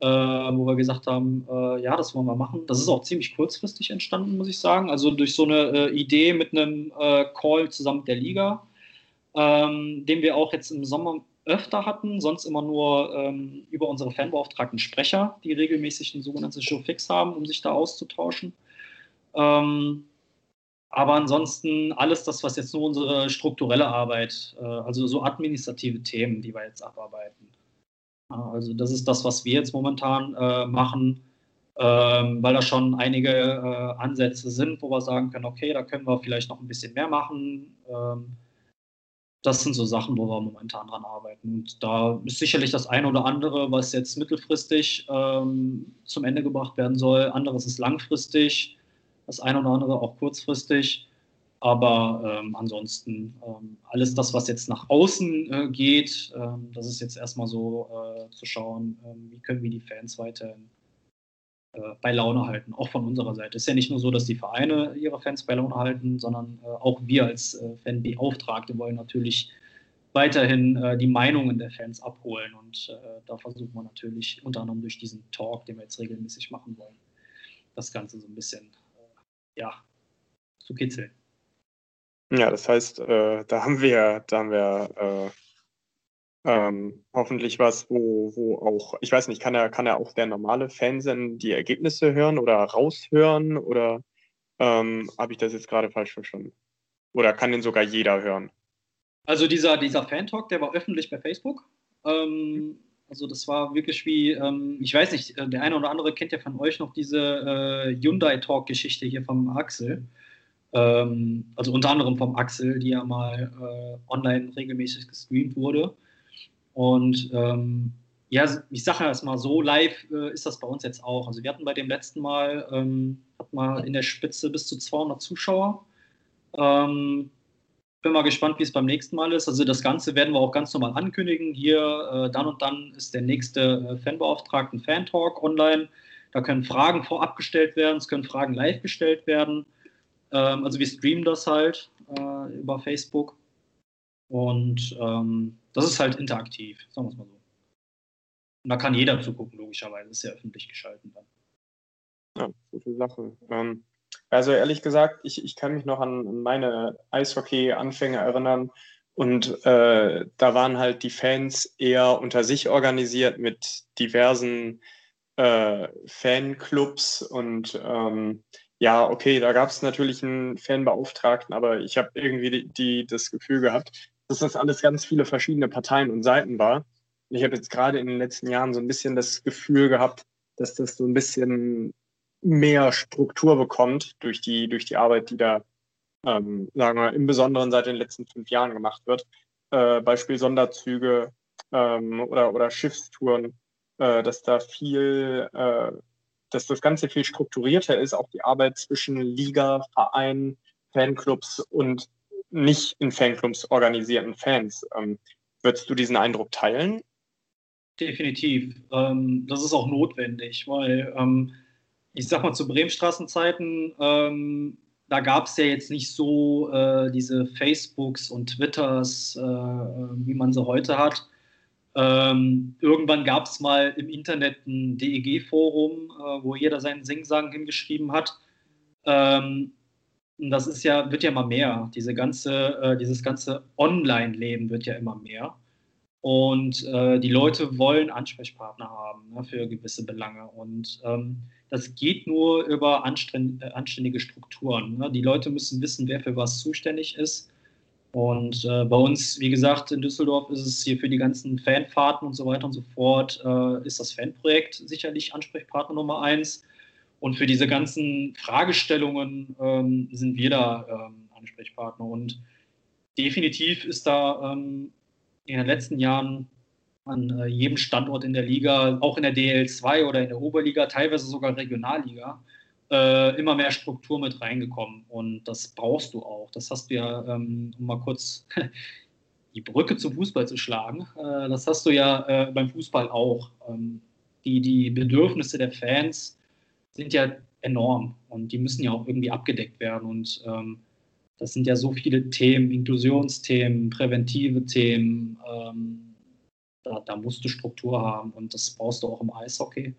äh, wo wir gesagt haben, äh, ja, das wollen wir machen. Das ist auch ziemlich kurzfristig entstanden, muss ich sagen. Also durch so eine Idee mit einem Call zusammen mit der Liga, ähm, den wir auch jetzt im Sommer öfter hatten, sonst immer nur ähm, über unsere fanbeauftragten Sprecher, die regelmäßig ein sogenanntes Showfix haben, um sich da auszutauschen. Ähm, aber ansonsten alles das, was jetzt nur unsere strukturelle Arbeit, äh, also so administrative Themen, die wir jetzt abarbeiten. Also das ist das, was wir jetzt momentan äh, machen, ähm, weil da schon einige äh, Ansätze sind, wo wir sagen können, okay, da können wir vielleicht noch ein bisschen mehr machen. Ähm, das sind so Sachen, wo wir momentan dran arbeiten. Und da ist sicherlich das eine oder andere, was jetzt mittelfristig ähm, zum Ende gebracht werden soll. Anderes ist langfristig, das eine oder andere auch kurzfristig. Aber ähm, ansonsten ähm, alles das, was jetzt nach außen äh, geht, ähm, das ist jetzt erstmal so äh, zu schauen, ähm, wie können wir die Fans weiterhin äh, bei Laune halten, auch von unserer Seite. Es ist ja nicht nur so, dass die Vereine ihre Fans bei Laune halten, sondern äh, auch wir als äh, Fanbeauftragte wollen natürlich weiterhin äh, die Meinungen der Fans abholen. Und da versuchen wir natürlich unter anderem durch diesen Talk, den wir jetzt regelmäßig machen wollen, das Ganze so ein bisschen ja, zu kitzeln. Ja, das heißt, äh, da haben wir, da haben wir äh, ähm, hoffentlich was, wo, wo auch, ich weiß nicht, kann er, kann er auch der normale Fansinn die Ergebnisse hören oder raushören oder ähm, habe ich das jetzt gerade falsch verstanden? Oder kann den sogar jeder hören? Also dieser, dieser Fan-Talk, der war öffentlich bei Facebook. Ähm, also das war wirklich wie, ähm, ich weiß nicht, äh, der eine oder andere kennt ja von euch noch diese äh, Hyundai-Talk-Geschichte hier vom Axel. Ähm, also unter anderem vom Axel, die ja mal äh, online regelmäßig gestreamt wurde. Und ähm, ja, ich sage erst mal so, live äh, ist das bei uns jetzt auch. Also wir hatten bei dem letzten Mal, ähm, hatten wir in der Spitze bis zu 200 Zuschauer. Ähm, bin mal gespannt, wie es beim nächsten Mal ist. Also das Ganze werden wir auch ganz normal ankündigen. Hier, äh, dann und dann ist der nächste äh, Fanbeauftragten Fan-Talk online. Da können Fragen vorab gestellt werden, es können Fragen live gestellt werden. Ähm, also wir streamen das halt äh, über Facebook. Und ähm, das ist halt interaktiv, sagen wir es mal so. Und da kann jeder zugucken, logischerweise. Ist ja öffentlich geschalten dann. Ja, gute Sache. Ähm, also ehrlich gesagt, ich, ich kann mich noch an meine Eishockey-Anfänge erinnern, Und äh, da waren halt die Fans eher unter sich organisiert mit diversen äh, Fanclubs und ähm, ja, okay, da gab es natürlich einen Fanbeauftragten, aber ich habe irgendwie die, die, das Gefühl gehabt, dass das alles ganz viele verschiedene Parteien und Seiten war. Und ich habe jetzt gerade in den letzten Jahren so ein bisschen das Gefühl gehabt, dass das so ein bisschen mehr Struktur bekommt durch die, durch die Arbeit, die da ähm, sagen wir, im Besonderen seit den letzten fünf Jahren gemacht wird. Äh, Beispiel Sonderzüge ähm, oder, oder Schiffstouren, äh, dass da viel, äh, dass das Ganze viel strukturierter ist, auch die Arbeit zwischen Liga, Verein, Fanclubs und nicht in Fanclubs organisierten Fans. Ähm, würdest du diesen Eindruck teilen? Definitiv. Ähm, das ist auch notwendig, weil ähm, ich sag mal, zu Bremenstraßenzeiten ähm, da gab es ja jetzt nicht so äh, diese Facebooks und Twitters, äh, wie man sie heute hat. Ähm, irgendwann gab es mal im Internet ein DEG-Forum, äh, wo jeder seinen Singsang hingeschrieben hat. Ähm, das ist ja, wird ja immer mehr. Diese ganze, äh, dieses ganze Online-Leben wird ja immer mehr. Und äh, die Leute wollen Ansprechpartner haben ne, für gewisse Belange. Und ähm, das geht nur über äh, anständige Strukturen. Ne? Die Leute müssen wissen, wer für was zuständig ist. Und äh, bei uns, wie gesagt, in Düsseldorf ist es hier für die ganzen Fanfahrten und so weiter und so fort, äh, ist das Fanprojekt sicherlich Ansprechpartner Nummer eins. Und für diese ganzen Fragestellungen ähm, sind wir da ähm, Ansprechpartner. Und definitiv ist da ähm, in den letzten Jahren an äh, jedem Standort in der Liga, auch in der DL2 oder in der Oberliga, teilweise sogar Regionalliga, äh, immer mehr Struktur mit reingekommen. Und das brauchst du auch. Das hast du ja, ähm, um mal kurz die Brücke zum Fußball zu schlagen, äh, das hast du ja äh, beim Fußball auch. Ähm, die, die Bedürfnisse der Fans sind ja enorm und die müssen ja auch irgendwie abgedeckt werden. Und ähm, das sind ja so viele Themen, Inklusionsthemen, präventive Themen, ähm, da, da musst du Struktur haben und das brauchst du auch im Eishockey.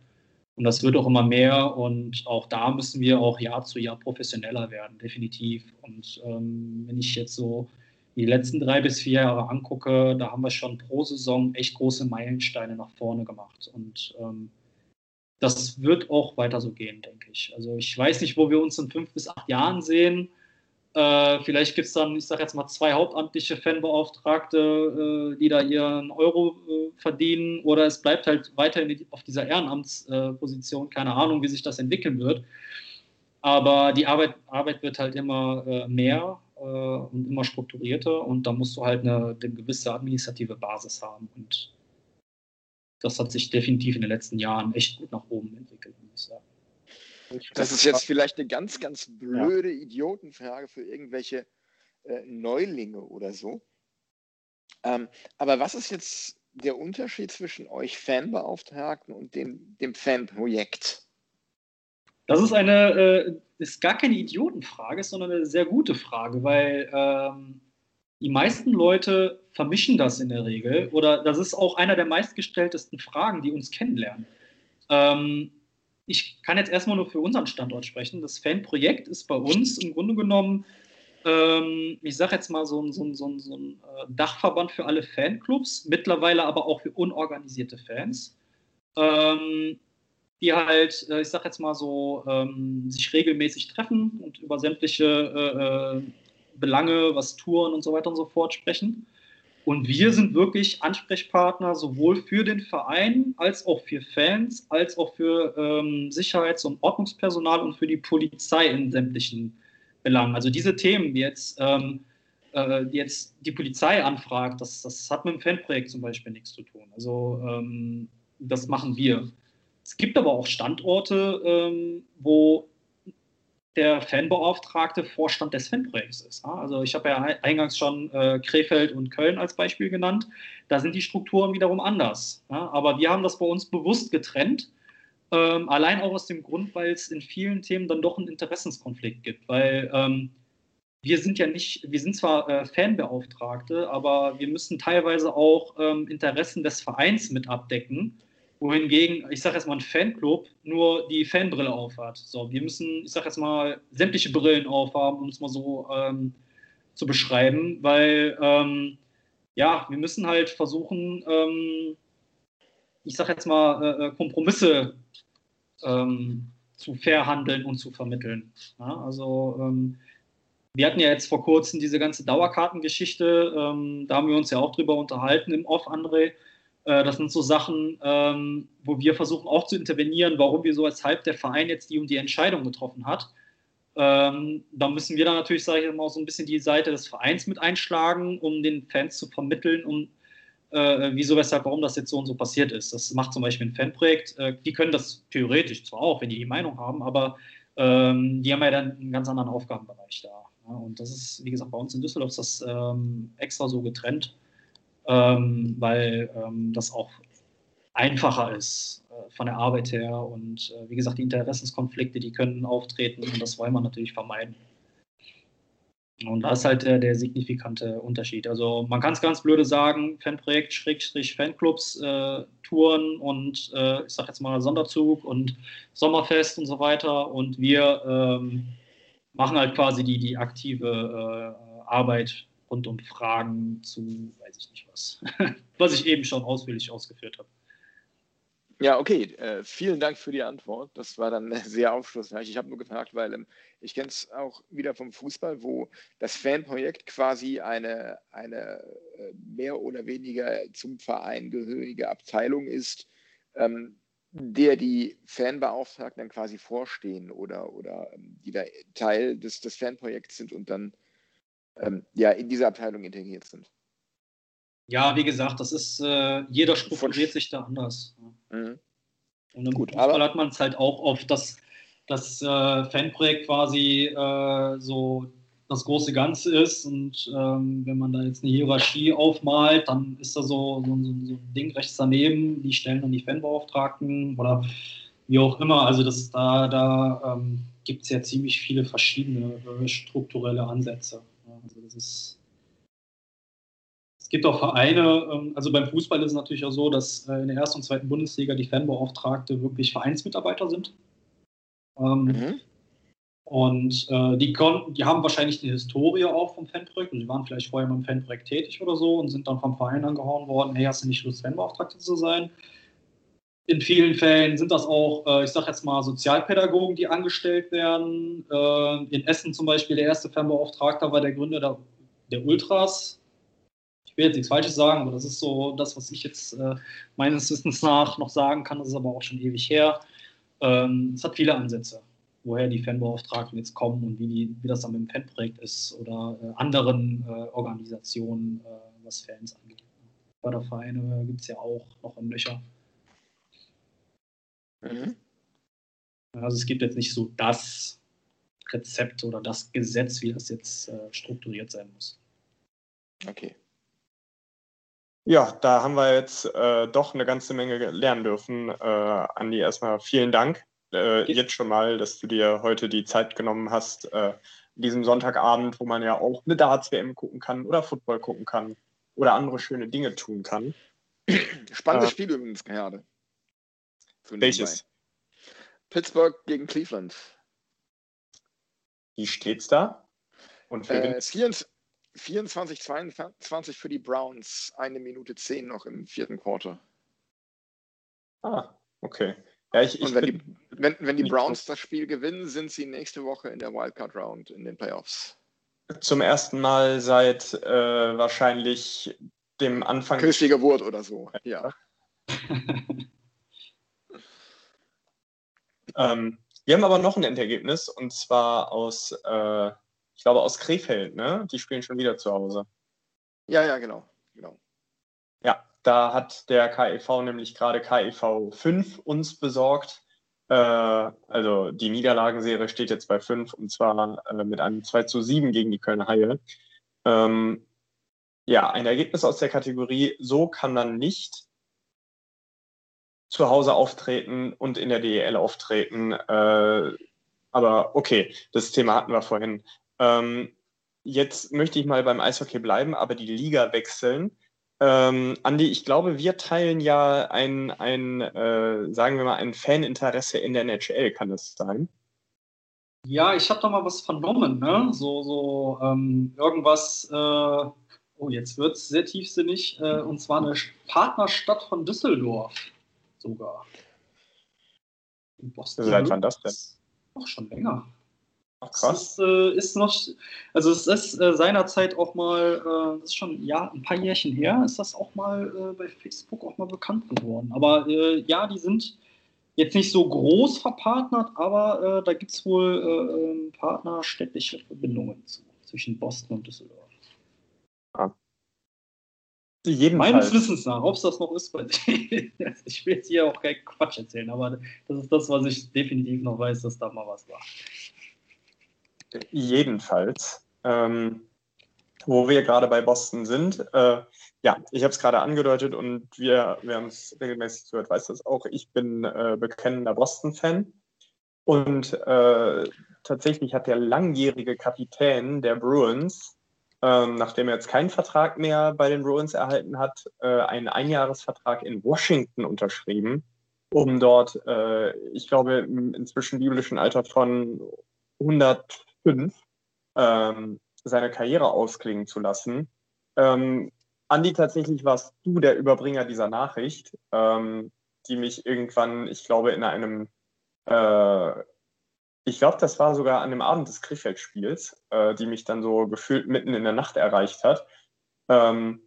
Und das wird auch immer mehr und auch da müssen wir auch Jahr zu Jahr professioneller werden, definitiv. Und ähm, wenn ich jetzt so die letzten drei bis vier Jahre angucke, da haben wir schon pro Saison echt große Meilensteine nach vorne gemacht. Und ähm, das wird auch weiter so gehen, denke ich. Also ich weiß nicht, wo wir uns in fünf bis acht Jahren sehen. Äh, vielleicht gibt es dann, ich sage jetzt mal, zwei hauptamtliche Fanbeauftragte, äh, die da ihren Euro äh, verdienen, oder es bleibt halt weiterhin auf dieser Ehrenamtsposition. Keine Ahnung, wie sich das entwickeln wird. Aber die Arbeit, Arbeit wird halt immer äh, mehr äh, und immer strukturierter und da musst du halt eine, eine gewisse administrative Basis haben. Und das hat sich definitiv in den letzten Jahren echt gut nach oben entwickelt. Das ist jetzt vielleicht eine ganz, ganz blöde ja. Idiotenfrage für irgendwelche äh, Neulinge oder so. Ähm, aber was ist jetzt der Unterschied zwischen euch Fanbeauftragten und dem, dem Fanprojekt? Das ist eine, äh, ist gar keine Idiotenfrage, sondern eine sehr gute Frage, weil ähm, die meisten Leute vermischen das in der Regel oder das ist auch einer der meistgestelltesten Fragen, die uns kennenlernen. Ähm, ich kann jetzt erstmal nur für unseren Standort sprechen. Das Fanprojekt ist bei uns im Grunde genommen, ähm, ich sage jetzt mal, so ein, so ein, so ein, so ein äh, Dachverband für alle Fanclubs, mittlerweile aber auch für unorganisierte Fans, ähm, die halt, äh, ich sage jetzt mal so, ähm, sich regelmäßig treffen und über sämtliche äh, äh Belange, was Touren und so weiter und so fort sprechen. Und wir sind wirklich Ansprechpartner sowohl für den Verein als auch für Fans, als auch für ähm, Sicherheits- und Ordnungspersonal und für die Polizei in sämtlichen Belangen. Also diese Themen, die jetzt, ähm, äh, die, jetzt die Polizei anfragt, das, das hat mit dem Fanprojekt zum Beispiel nichts zu tun. Also ähm, das machen wir. Es gibt aber auch Standorte, ähm, wo der Fanbeauftragte Vorstand des Fanprojekts ist. Also ich habe ja eingangs schon äh, Krefeld und Köln als Beispiel genannt. Da sind die Strukturen wiederum anders. Aber wir haben das bei uns bewusst getrennt. Ähm, allein auch aus dem Grund, weil es in vielen Themen dann doch einen Interessenskonflikt gibt. Weil ähm, wir sind ja nicht, wir sind zwar äh, Fanbeauftragte, aber wir müssen teilweise auch ähm, Interessen des Vereins mit abdecken wohingegen, ich sage jetzt mal, ein Fanclub nur die Fanbrille aufhat. So, wir müssen, ich sage jetzt mal, sämtliche Brillen aufhaben, um es mal so ähm, zu beschreiben, weil ähm, ja, wir müssen halt versuchen, ähm, ich sag jetzt mal, äh, äh, Kompromisse ähm, zu verhandeln und zu vermitteln. Ja, also ähm, wir hatten ja jetzt vor kurzem diese ganze Dauerkartengeschichte, ähm, da haben wir uns ja auch drüber unterhalten im Off, André. Äh, das sind so Sachen, ähm, wo wir versuchen auch zu intervenieren, warum wir so als halb der Verein jetzt die und die Entscheidung getroffen hat. Ähm, da müssen wir dann natürlich, sage ich mal, so ein bisschen die Seite des Vereins mit einschlagen, um den Fans zu vermitteln, um äh, wieso, weshalb, warum das jetzt so und so passiert ist. Das macht zum Beispiel ein Fanprojekt. Äh, die können das theoretisch zwar auch, wenn die die Meinung haben, aber ähm, die haben ja dann einen ganz anderen Aufgabenbereich da. Ja, und das ist, wie gesagt, bei uns in Düsseldorf ist das ähm, extra so getrennt, ähm, weil ähm, das auch einfacher ist äh, von der Arbeit her. Und äh, wie gesagt, die Interessenskonflikte, die können auftreten und das wollen wir natürlich vermeiden. Und da ist halt der, der signifikante Unterschied. Also man kann es ganz blöde sagen, Fanprojekt, Schrägstrich, Fanclubs, äh, Touren und äh, ich sag jetzt mal Sonderzug und Sommerfest und so weiter. Und wir ähm, machen halt quasi die, die aktive äh, Arbeit rund um Fragen zu, weiß ich nicht was, was ich eben schon ausführlich ausgeführt habe. Ja, okay. Äh, vielen Dank für die Antwort. Das war dann sehr aufschlussreich. Ich habe nur gefragt, weil ähm, ich kenne es auch wieder vom Fußball, wo das Fanprojekt quasi eine, eine äh, mehr oder weniger zum Verein gehörige Abteilung ist, ähm, der die Fanbeauftragten dann quasi vorstehen oder, oder ähm, die da Teil des, des Fanprojekts sind und dann ähm, ja in diese Abteilung integriert sind. Ja, wie gesagt, das ist, äh, jeder strukturiert sich da anders. Mhm. Und im Gut, Fußball hat man es halt auch oft, dass das äh, Fanprojekt quasi äh, so das große Ganze ist und ähm, wenn man da jetzt eine Hierarchie aufmalt, dann ist da so, so, so, so ein Ding rechts daneben, die stellen dann die Fanbeauftragten oder wie auch immer. Also das, da, da ähm, gibt es ja ziemlich viele verschiedene äh, strukturelle Ansätze. Also das ist es gibt auch Vereine, ähm, also beim Fußball ist es natürlich auch so, dass äh, in der ersten und zweiten Bundesliga die Fanbeauftragte wirklich Vereinsmitarbeiter sind. Ähm, mhm. Und äh, die, die haben wahrscheinlich eine Historie auch vom Fanprojekt. Und die waren vielleicht vorher beim Fanprojekt tätig oder so und sind dann vom Verein angehauen worden, hey, hast du nicht Lust, Fanbeauftragte zu sein? In vielen Fällen sind das auch, äh, ich sage jetzt mal, Sozialpädagogen, die angestellt werden. Äh, in Essen zum Beispiel, der erste Fanbeauftragte war der Gründer der, der Ultras, will jetzt nichts Falsches sagen, aber das ist so das, was ich jetzt äh, meines Wissens nach noch sagen kann. Das ist aber auch schon ewig her. Ähm, es hat viele Ansätze, woher die Fanbeauftragten jetzt kommen und wie, die, wie das dann mit dem Fanprojekt ist oder äh, anderen Organisationen, was Fans angeht. Fördervereine gibt es ja auch noch in Löcher. Mhm. Also es gibt jetzt nicht so das Rezept oder das Gesetz, wie das jetzt äh, strukturiert sein muss. Okay. Ja, da haben wir jetzt äh, doch eine ganze Menge lernen dürfen. Äh, Andi, erstmal vielen Dank äh, jetzt schon mal, dass du dir heute die Zeit genommen hast, äh, diesem Sonntagabend, wo man ja auch eine Darts-WM gucken kann oder Football gucken kann oder andere schöne Dinge tun kann. Spannendes äh, Spiel übrigens gerade. Welches? Pittsburgh gegen Cleveland. Wie steht's da? Und wer äh, 24, 24, 22 für die Browns, eine Minute 10 noch im vierten Quarter. Ah, okay. Ja, ich, ich Und wenn, die, wenn, wenn die Browns das Spiel gewinnen, sind sie nächste Woche in der Wildcard Round in den Playoffs. Zum ersten Mal seit äh, wahrscheinlich dem Anfang. Christi Geburt oder so, ja. ähm, wir haben aber noch ein Endergebnis und zwar aus äh, ich glaube aus Krefeld, ne? Die spielen schon wieder zu Hause. Ja, ja, genau. genau. Ja, da hat der KEV nämlich gerade KEV 5 uns besorgt. Äh, also die Niederlagenserie steht jetzt bei 5 und zwar äh, mit einem 2 zu 7 gegen die Kölner Haie. Ähm, ja, ein Ergebnis aus der Kategorie, so kann man nicht zu Hause auftreten und in der DEL auftreten. Äh, aber okay, das Thema hatten wir vorhin. Ähm, jetzt möchte ich mal beim Eishockey bleiben, aber die Liga wechseln. Ähm, Andi, ich glaube, wir teilen ja ein, ein äh, sagen wir mal, ein Faninteresse in der NHL, kann das sein? Ja, ich habe da mal was vernommen, ne? So, so ähm, irgendwas, äh, Oh, jetzt wird es sehr tiefsinnig. Äh, und zwar eine Partnerstadt von Düsseldorf sogar. In Boston. Seit wann das denn? Auch schon länger. Ach, krass. Das ist, äh, ist, noch, also es ist äh, seinerzeit auch mal, äh, das ist schon ja, ein paar Jährchen her, ist das auch mal äh, bei Facebook auch mal bekannt geworden. Aber äh, ja, die sind jetzt nicht so groß verpartnert, aber äh, da gibt es wohl partnerstädtische Verbindungen zu, zwischen Boston und Düsseldorf. Ah. Jedenfalls. Meines Wissens nach, ob es das noch ist bei dir. ich will jetzt hier auch keinen Quatsch erzählen, aber das ist das, was ich definitiv noch weiß, dass da mal was war. Jedenfalls, ähm, wo wir gerade bei Boston sind, äh, ja, ich habe es gerade angedeutet und wir, wer uns regelmäßig zuhört, weiß das auch. Ich bin äh, bekennender Boston-Fan und äh, tatsächlich hat der langjährige Kapitän der Bruins, ähm, nachdem er jetzt keinen Vertrag mehr bei den Bruins erhalten hat, äh, einen Einjahresvertrag in Washington unterschrieben, um dort, äh, ich glaube, im inzwischen biblischen Alter von 100 fünf ähm, seine Karriere ausklingen zu lassen. Ähm, Andi, tatsächlich warst du der Überbringer dieser Nachricht, ähm, die mich irgendwann, ich glaube, in einem, äh, ich glaube, das war sogar an dem Abend des Krefeld-Spiels, äh, die mich dann so gefühlt mitten in der Nacht erreicht hat. Ähm,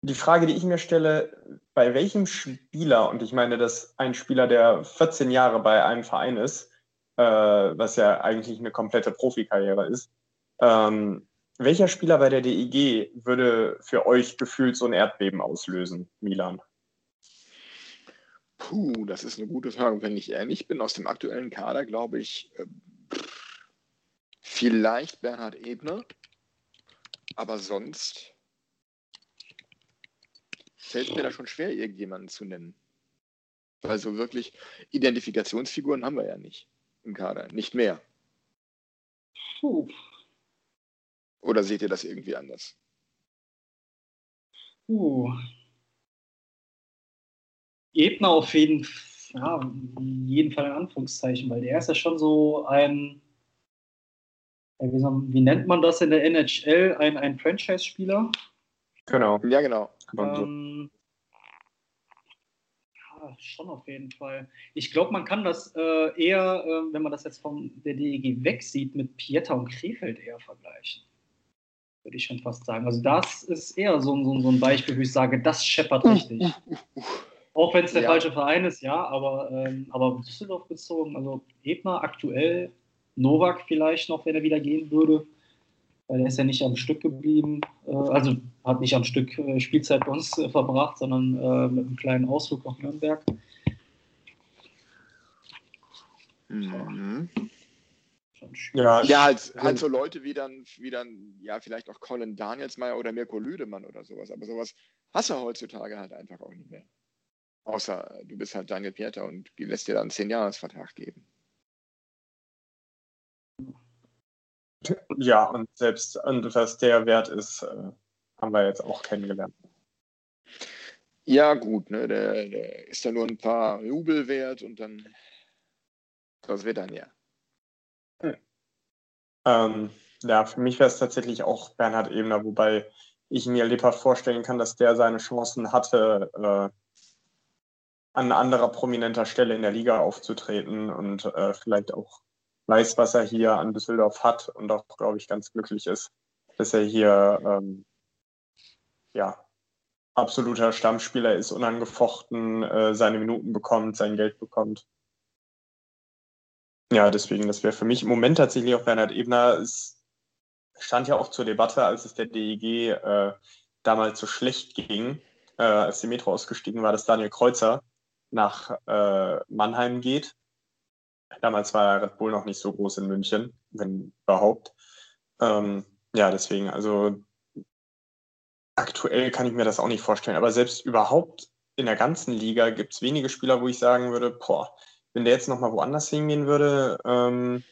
die Frage, die ich mir stelle, bei welchem Spieler, und ich meine, dass ein Spieler, der 14 Jahre bei einem Verein ist, äh, was ja eigentlich eine komplette Profikarriere ist. Ähm, welcher Spieler bei der DEG würde für euch gefühlt so ein Erdbeben auslösen, Milan? Puh, das ist eine gute Frage. Wenn ich ehrlich bin, aus dem aktuellen Kader glaube ich äh, vielleicht Bernhard Ebner, aber sonst fällt mir da schon schwer, irgendjemanden zu nennen. Weil so wirklich Identifikationsfiguren haben wir ja nicht im Kader, nicht mehr. Puh. Oder seht ihr das irgendwie anders? Puh. Ebner auf jeden, ja, jeden Fall in Anführungszeichen, weil der ist ja schon so ein, wie, wie nennt man das in der NHL, ein, ein Franchise-Spieler? Genau. Ja, genau. Ähm, schon auf jeden Fall. Ich glaube, man kann das äh, eher, äh, wenn man das jetzt von der DEG wegsieht, mit Pieter und Krefeld eher vergleichen. Würde ich schon fast sagen. Also das ist eher so, so, so ein Beispiel, wo ich sage, das scheppert richtig. Auch wenn es der ja. falsche Verein ist, ja, aber, ähm, aber Düsseldorf bezogen, also Ebner aktuell, Novak vielleicht noch, wenn er wieder gehen würde weil er ist ja nicht am Stück geblieben, äh, also hat nicht am Stück äh, Spielzeit bei uns äh, verbracht, sondern mit einem kleinen Ausflug nach Nürnberg. Mhm. Ja, ja halt, halt so Leute wie dann, wie dann, ja, vielleicht auch Colin Danielsmeier oder Mirko Lüdemann oder sowas. Aber sowas hast du heutzutage halt einfach auch nicht mehr. Außer du bist halt Daniel Pieter und lässt dir dann einen 10-Jahres-Vertrag geben. Ja, und selbst und was der Wert ist, äh, haben wir jetzt auch kennengelernt. Ja, gut, ne, der, der ist dann nur ein paar Rubel wert und dann das wird dann ja. Hm. Ähm, ja, für mich wäre es tatsächlich auch Bernhard Ebner, wobei ich mir lebhaft vorstellen kann, dass der seine Chancen hatte, äh, an anderer prominenter Stelle in der Liga aufzutreten und äh, vielleicht auch weiß, was er hier an Düsseldorf hat und auch, glaube ich, ganz glücklich ist, dass er hier ähm, ja, absoluter Stammspieler ist, unangefochten äh, seine Minuten bekommt, sein Geld bekommt. Ja, deswegen, das wäre für mich im Moment tatsächlich auch Bernhard Ebner. Es stand ja auch zur Debatte, als es der DEG äh, damals so schlecht ging, äh, als die Metro ausgestiegen war, dass Daniel Kreuzer nach äh, Mannheim geht Damals war Red Bull noch nicht so groß in München, wenn überhaupt. Ähm, ja, deswegen, also aktuell kann ich mir das auch nicht vorstellen. Aber selbst überhaupt in der ganzen Liga gibt es wenige Spieler, wo ich sagen würde, boah, wenn der jetzt nochmal woanders hingehen würde, ähm,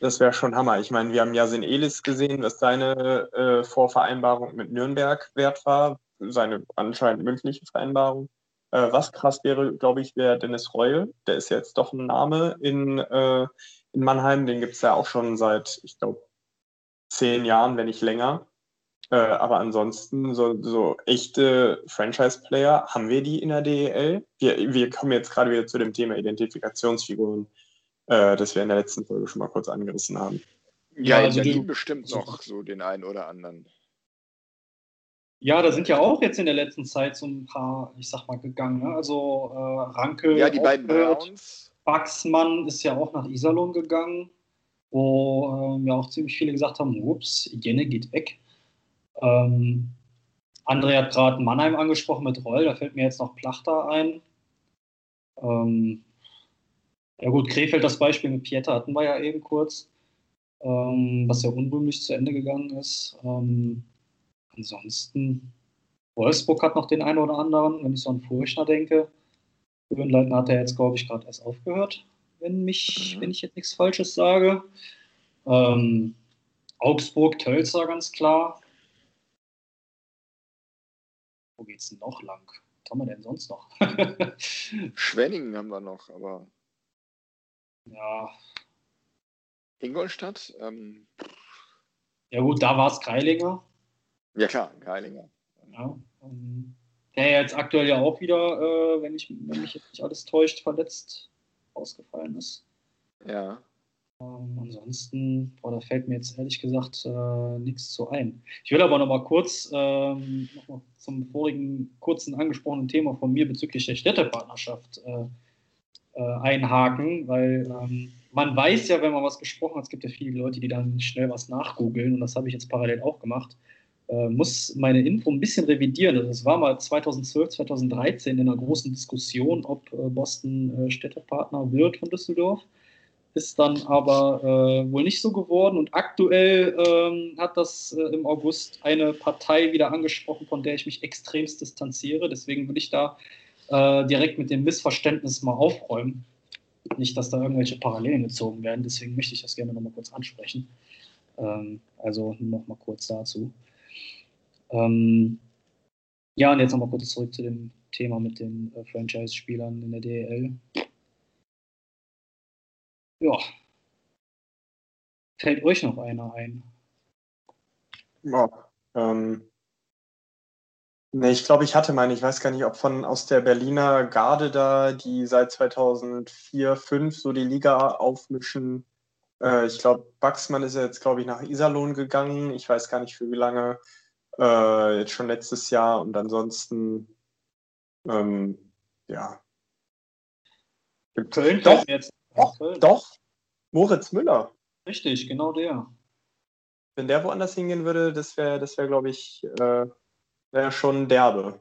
das wäre schon Hammer. Ich meine, wir haben Yasin Elis gesehen, was seine äh, Vorvereinbarung mit Nürnberg wert war, seine anscheinend mündliche Vereinbarung. Äh, was krass wäre, glaube ich, wäre Dennis Reul. Der ist jetzt doch ein Name in, äh, in Mannheim. Den gibt es ja auch schon seit, ich glaube, zehn Jahren, wenn nicht länger. Äh, aber ansonsten, so, so echte Franchise-Player, haben wir die in der DEL? Wir, wir kommen jetzt gerade wieder zu dem Thema Identifikationsfiguren, äh, das wir in der letzten Folge schon mal kurz angerissen haben. Ja, Ja, also die du- bestimmt noch so den einen oder anderen. Ja, da sind ja auch jetzt in der letzten Zeit so ein paar, ich sag mal, gegangen. Ne? Also äh, Ranke, Ja, die beiden. Browns. Baxmann ist ja auch nach Iserlohn gegangen, wo ähm, ja auch ziemlich viele gesagt haben, ups, Jenne geht weg. Ähm, André hat gerade Mannheim angesprochen mit Roll, da fällt mir jetzt noch Plachter ein. Ähm, ja gut, Krefeld das Beispiel mit Pieter hatten wir ja eben kurz, ähm, was ja unrühmlich zu Ende gegangen ist. Ähm, ansonsten, Wolfsburg hat noch den einen oder anderen, wenn ich so an Furchner denke. Höhenleitner hat er jetzt, glaube ich, gerade erst aufgehört, wenn, mich, Mhm. wenn ich jetzt nichts Falsches sage. Ähm, Augsburg, Tölzer, ganz klar. Wo geht's denn noch lang? Was haben wir denn sonst noch? Schwenningen haben wir noch, aber ja, Ingolstadt? Ähm, ja gut, da war es Kreilinger. Ja klar, Geilinger. Ja, ähm, der jetzt aktuell ja auch wieder, äh, wenn, ich, wenn mich jetzt nicht alles täuscht, verletzt ausgefallen ist. Ja. Ähm, ansonsten, boah, da fällt mir jetzt ehrlich gesagt äh, nichts zu ein. Ich will aber noch mal kurz ähm, noch mal zum vorigen kurzen angesprochenen Thema von mir bezüglich der Städtepartnerschaft äh, äh, einhaken, weil ähm, man weiß ja, wenn man was gesprochen hat, es gibt ja viele Leute, die dann schnell was nachgoogeln und das habe ich jetzt parallel auch gemacht, äh, muss meine Info ein bisschen revidieren. Also es war mal 2012, 2013 in einer großen Diskussion, ob äh, Boston äh, Städtepartner wird von Düsseldorf ist dann aber äh, wohl nicht so geworden. Und aktuell ähm, hat das äh, im August eine Partei wieder angesprochen, von der ich mich extremst distanziere. Deswegen will ich da äh, direkt mit dem Missverständnis mal aufräumen. Nicht, dass da irgendwelche Parallelen gezogen werden. Deswegen möchte ich das gerne nochmal kurz ansprechen. Ähm, also nochmal kurz dazu. Ähm, ja, und jetzt nochmal kurz zurück zu dem Thema mit den äh, Franchise-Spielern in der DEL. Ja. Fällt euch noch einer ein? Ja, ähm, nee, ich glaube, ich hatte meine, ich weiß gar nicht, ob von aus der Berliner Garde da, die seit 2004, 5 so die Liga aufmischen. Äh, ich glaube, Baxmann ist jetzt, glaube ich, nach Iserlohn gegangen. Ich weiß gar nicht für wie lange. Äh, jetzt schon letztes Jahr und ansonsten, ähm, ja. Köln Doch, jetzt. doch, Köln. doch. Moritz Müller. Richtig, genau der. Wenn der woanders hingehen würde, das wäre, das wäre, glaube ich, äh, wäre schon derbe.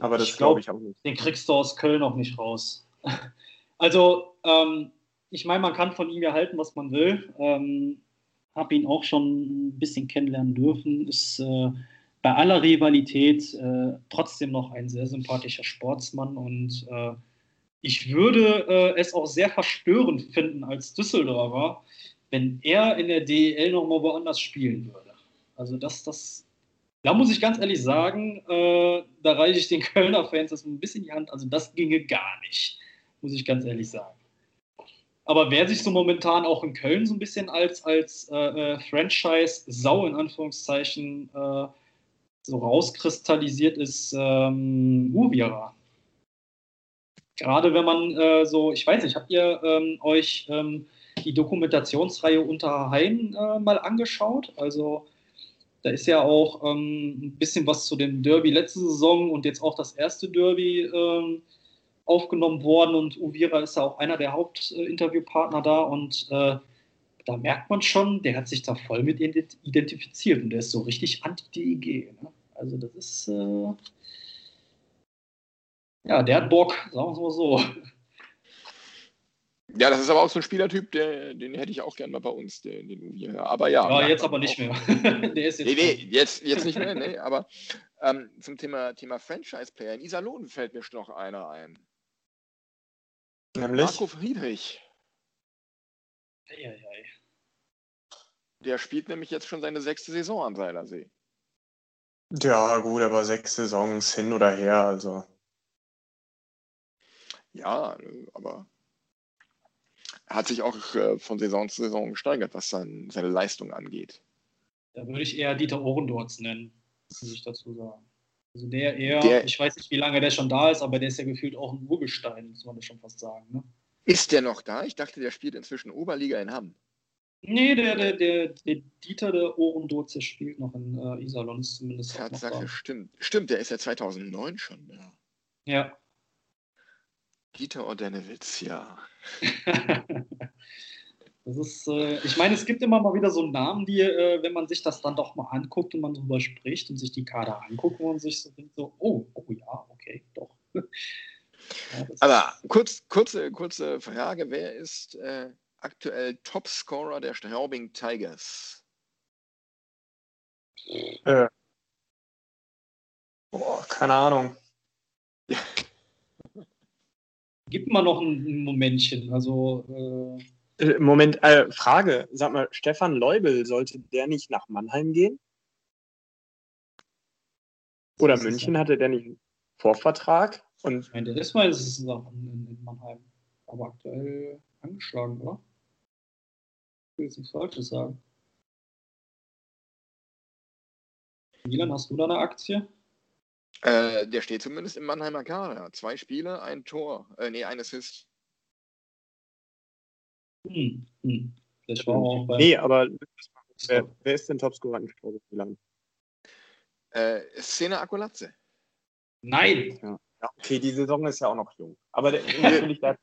Aber das glaub- glaube ich auch nicht. Den kriegst du aus Köln auch nicht raus. Also, ähm, ich meine, man kann von ihm ja halten, was man will. Ähm, habe ihn auch schon ein bisschen kennenlernen dürfen. Ist äh, bei aller Rivalität äh, trotzdem noch ein sehr sympathischer Sportsmann und äh, ich würde äh, es auch sehr verstörend finden als Düsseldorfer, wenn er in der DEL nochmal woanders spielen würde. Also das, das, da muss ich ganz ehrlich sagen, äh, da reiche ich den Kölner Fans das ein bisschen in die Hand. Also das ginge gar nicht, muss ich ganz ehrlich sagen. Aber wer sich so momentan auch in Köln so ein bisschen als, als äh, äh, Franchise-Sau in Anführungszeichen äh, so rauskristallisiert, ist ähm, Uvira. Gerade wenn man äh, so, ich weiß nicht, habt ihr ähm, euch ähm, die Dokumentationsreihe Unter Hain äh, mal angeschaut? Also da ist ja auch ähm, ein bisschen was zu dem Derby letzte Saison und jetzt auch das erste Derby ähm, aufgenommen worden und Uvira ist ja auch einer der Hauptinterviewpartner da und äh, da merkt man schon, der hat sich da voll mit ident- identifiziert und der ist so richtig anti-DEG. Ne? Also das ist, äh, ja, der hat Bock, sagen wir es mal so. Ja, das ist aber auch so ein Spielertyp, der, den hätte ich auch gerne mal bei uns, den, den Uvi. Aber ja. Ja, jetzt aber nicht mehr. der ist jetzt Nee, nee, jetzt, jetzt nicht mehr, nee, aber ähm, zum Thema, Thema Franchise-Player. In Iserlohn fällt mir noch einer ein. Nämlich, Marco Friedrich. Eieiei. Der spielt nämlich jetzt schon seine sechste Saison am Seilersee. Ja gut, aber sechs Saisons hin oder her, also. Ja, äh, aber er hat sich auch äh, von Saison zu Saison gesteigert, was sein, seine Leistung angeht. Da würde ich eher Dieter Ohrendorz nennen. muss ich dazu sagen. Also der eher, Der- ich weiß nicht, wie lange der schon da ist, aber der ist ja gefühlt auch ein Urgestein, muss man das schon fast sagen. Ne? Ist der noch da? Ich dachte, der spielt inzwischen Oberliga in Hamm. Nee, der, der, der, der Dieter der Ohrendoze spielt noch in äh, Iserlohn, ist zumindest Tatsache, stimmt. Stimmt, der ist ja 2009 schon da. Ja. Dieter Ordenewitz, ja. Das ist, äh, ich meine, es gibt immer mal wieder so Namen, die, äh, wenn man sich das dann doch mal anguckt und man drüber spricht und sich die Kader anguckt, wo man sich so denkt, so, oh, oh ja, okay, doch. ja, Aber kurz, kurze, kurze Frage: Wer ist äh, aktuell Topscorer der Straubing Tigers? Äh, boah, keine Ahnung. Gib mal noch ein, Momentchen. Also, äh, Äh, Moment, äh, Frage. Sag mal, Stefan Leubel, sollte der nicht nach Mannheim gehen? Oder München ja- hatte der nicht einen Vorvertrag? Und ich meine, der ist mal ist es in Mannheim. Aber aktuell angeschlagen, oder? Ich will jetzt nichts Falsches sagen. Milan, hast du da eine Aktie? Äh, der steht zumindest im Mannheimer Kader. Zwei Spiele, ein Tor. Äh, nee, ein Assist. Hm, hm. Vielleicht war auch bei. nee, aber wer, wer ist denn Topscorer in Milan? Äh, Szene Akulatze. Nein! Ja, okay, die Saison ist ja auch noch jung. Aber der, natürlich der,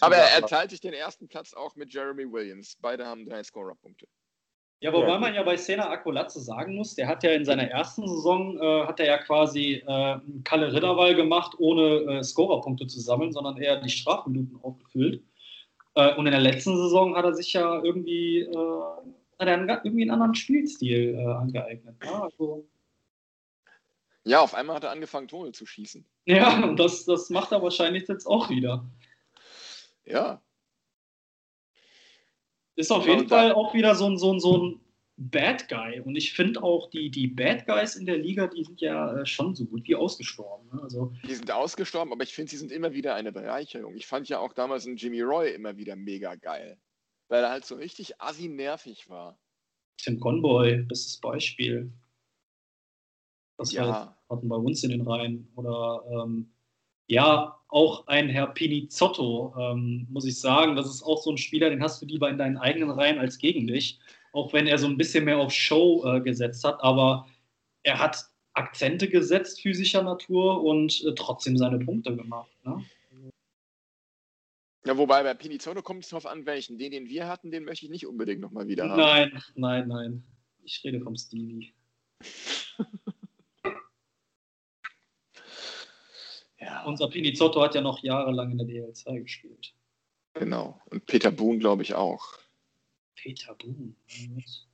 Aber er teilt sich den ersten Platz auch mit Jeremy Williams. Beide haben drei Scorerpunkte. Ja, wobei Ja. man ja bei Sena Akulatze sagen muss, der hat ja in seiner ersten Saison, äh, hat er ja quasi äh, einen Kalle Ritterwall gemacht, ohne äh, Scorerpunkte zu sammeln, sondern eher die Strafminuten aufgefüllt. Äh, und in der letzten Saison hat er sich ja irgendwie, äh, hat er einen, irgendwie einen anderen Spielstil äh, angeeignet. Ja, also, Ja, auf einmal hat er angefangen, Tore zu schießen. ja und das, das macht er wahrscheinlich jetzt auch wieder. Ja. Ist auf Ja, jeden Fall auch wieder so ein, so ein, so ein Bad Guy. Und ich finde auch, die, die Bad Guys in der Liga, die sind ja äh, schon so gut wie ausgestorben. Ne? Also, Die sind ausgestorben, aber ich finde, sie sind immer wieder eine Bereicherung. Ich fand ja auch damals einen Jimmy Roy immer wieder mega geil. Weil er halt so richtig assi nervig war. Tim Conboy, bestes Beispiel. Das Ja. hatten bei uns in den Reihen. Oder ähm, ja, auch ein Herr Pinizotto, ähm, muss ich sagen. Das ist auch so ein Spieler, den hast du lieber in deinen eigenen Reihen als gegen dich. Auch wenn er so ein bisschen mehr auf Show äh, gesetzt hat. Aber er hat Akzente gesetzt physischer Natur und äh, trotzdem seine Punkte gemacht. Ne? Ja, wobei bei Pinizotto kommt es drauf an, welchen. Den, den wir hatten, den möchte ich nicht unbedingt nochmal wieder haben. Nein, nein, nein. Ich rede vom Stevie. Ja, Unser Pinizotto hat ja noch jahrelang in der DL2 gespielt. genau. Und Peter Boone, glaube ich, auch. Peter Boone. Ich,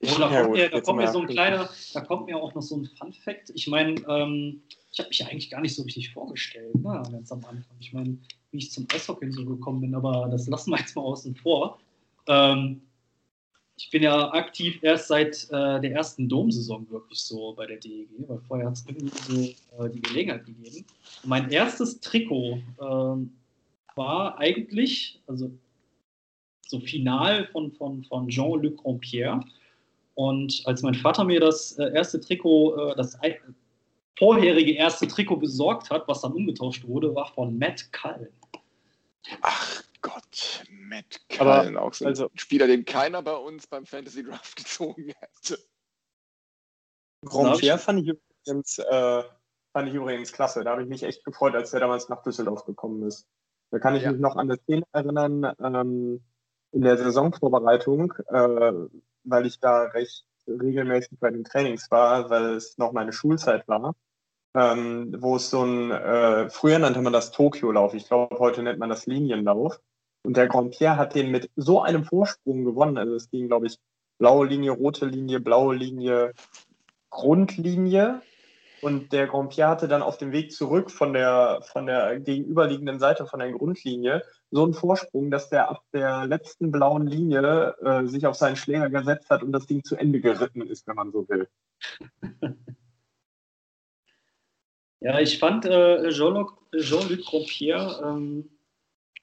Oh, da, Ja, kommt mir, da kommt mir so ein kleiner, da kommt mir auch noch so ein Fun Fact. Ich meine, ähm, ich habe mich ja eigentlich gar nicht so richtig vorgestellt, ne, ganz am Anfang. Ich meine, wie ich zum Eishockey so gekommen bin, aber das lassen wir jetzt mal außen vor. Ähm, ich bin ja aktiv erst seit äh, der ersten Domsaison wirklich so bei der DEG, weil vorher hat es irgendwie so äh, die Gelegenheit gegeben. Mein erstes Trikot ähm, war eigentlich, also so final von, von, von Jean-Luc Rompière. Und als mein Vater mir das äh, erste Trikot, äh, das vorherige erste Trikot besorgt hat, was dann umgetauscht wurde, war von Matt Cullen. ach Gott, Matt Cullen, auch so ein also- Spieler, den keiner bei uns beim Fantasy Draft gezogen hätte. Grompier fand ich übrigens, äh, fand ich übrigens klasse. Da habe ich mich echt gefreut, als der damals nach Düsseldorf gekommen ist. Da kann ich Ja. mich noch an das Szene erinnern, ähm, in der Saisonvorbereitung, äh, weil ich da recht regelmäßig bei den Trainings war, weil es noch meine Schulzeit war, ähm, wo es so ein, äh, früher nannte man das Tokio-Lauf, ich glaube, heute nennt man das Linienlauf. Und der Grand Pierre hat den mit so einem Vorsprung gewonnen. Also es ging, glaube ich, blaue Linie, rote Linie, blaue Linie, Grundlinie. Und der Grand Pierre hatte dann auf dem Weg zurück von der, von der gegenüberliegenden Seite von der Grundlinie so einen Vorsprung, dass der ab der letzten blauen Linie äh, sich auf seinen Schläger gesetzt hat und das Ding zu Ende geritten ist, wenn man so will. Ja, ich fand äh, Jean-Luc Jean Rompier ähm,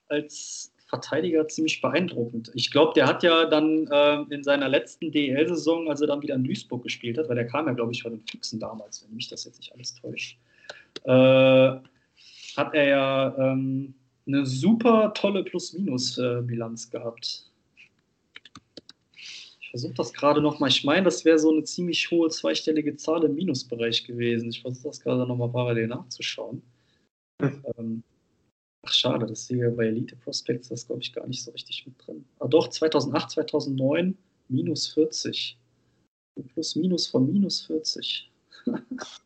als Verteidiger ziemlich beeindruckend. Ich glaube, der hat ja dann äh, in seiner letzten DEL-Saison, als er dann wieder in Duisburg gespielt hat, weil der kam ja, glaube ich, von den Füchsen damals, wenn mich das jetzt nicht alles täuscht, äh, hat er ja ähm, eine super tolle Plus-Minus-Bilanz gehabt. Ich versuche das gerade nochmal. Ich meine, das wäre so eine ziemlich hohe zweistellige Zahl im Minusbereich gewesen. Ich versuche das gerade nochmal parallel nachzuschauen. Hm. Ähm, ach, schade, das hier bei Elite Prospects, das glaube ich gar nicht so richtig mit drin. Aber doch, 2008, 2009 minus 40. Plus minus von minus 40. das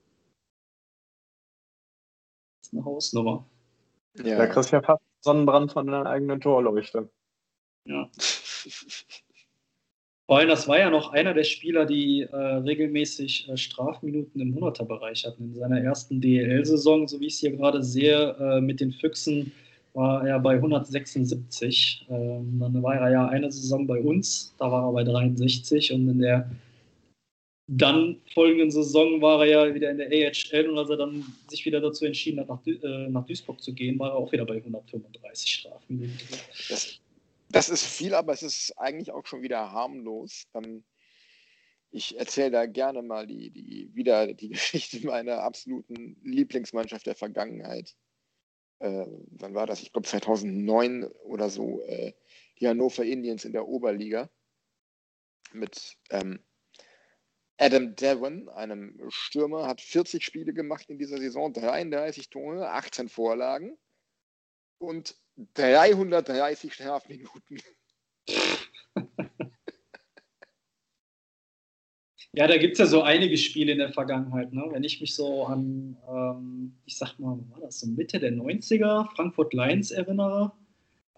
ist eine Hausnummer. Ja. Da kriegst du ja fast Sonnenbrand von deiner eigenen Torleuchte. Ja. Vor allem, das war ja noch einer der Spieler, die äh, regelmäßig äh, Strafminuten im 100er-Bereich hatten. In seiner ersten DEL-Saison, so wie ich es hier gerade sehe, äh, mit den Füchsen war er bei 176. Ähm, dann war er ja eine Saison bei uns, da war er bei 63 und in der dann folgenden Saison war er ja wieder in der AHL und als er dann sich wieder dazu entschieden hat, nach, äh, Duisburg zu gehen, war er auch wieder bei 135 Strafminuten. Das, das ist viel, aber es ist eigentlich auch schon wieder harmlos. Ähm, ich erzähle da gerne mal die, die, wieder die Geschichte meiner absoluten Lieblingsmannschaft der Vergangenheit. Äh, wann war das? Ich glaube 2009 oder so. Äh, die Hannover Indians in der Oberliga mit ähm, Adam Devon, einem Stürmer, hat 40 Spiele gemacht in dieser Saison, 33 Tore, 18 Vorlagen und 330 Strafminuten. Ja, da gibt es ja so einige Spiele in der Vergangenheit. Ne? Wenn ich mich so an, ähm, ich sag mal, war das so Mitte der 90er, Frankfurt Lions erinnere,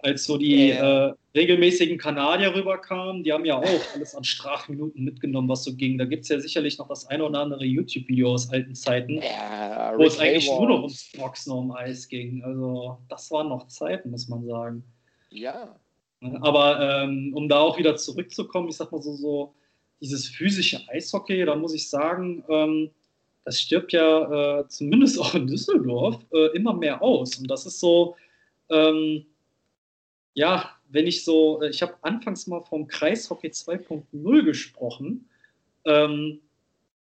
als so die ja. äh, regelmäßigen Kanadier rüberkamen, die haben ja auch alles an Strafminuten mitgenommen, was so ging. Da gibt es ja sicherlich noch das ein oder andere YouTube-Video aus alten Zeiten, ja, wo es eigentlich nur noch ums Boxen um Eis ging. Also das waren noch Zeiten, muss man sagen. Ja. Aber ähm, um da auch wieder zurückzukommen, ich sag mal so, so dieses physische Eishockey, da muss ich sagen, ähm, das stirbt ja äh, zumindest auch in Düsseldorf äh, immer mehr aus. Und das ist so, ähm, ja, wenn ich so, äh, ich habe anfangs mal vom Kreishockey 2.0 gesprochen. Ähm,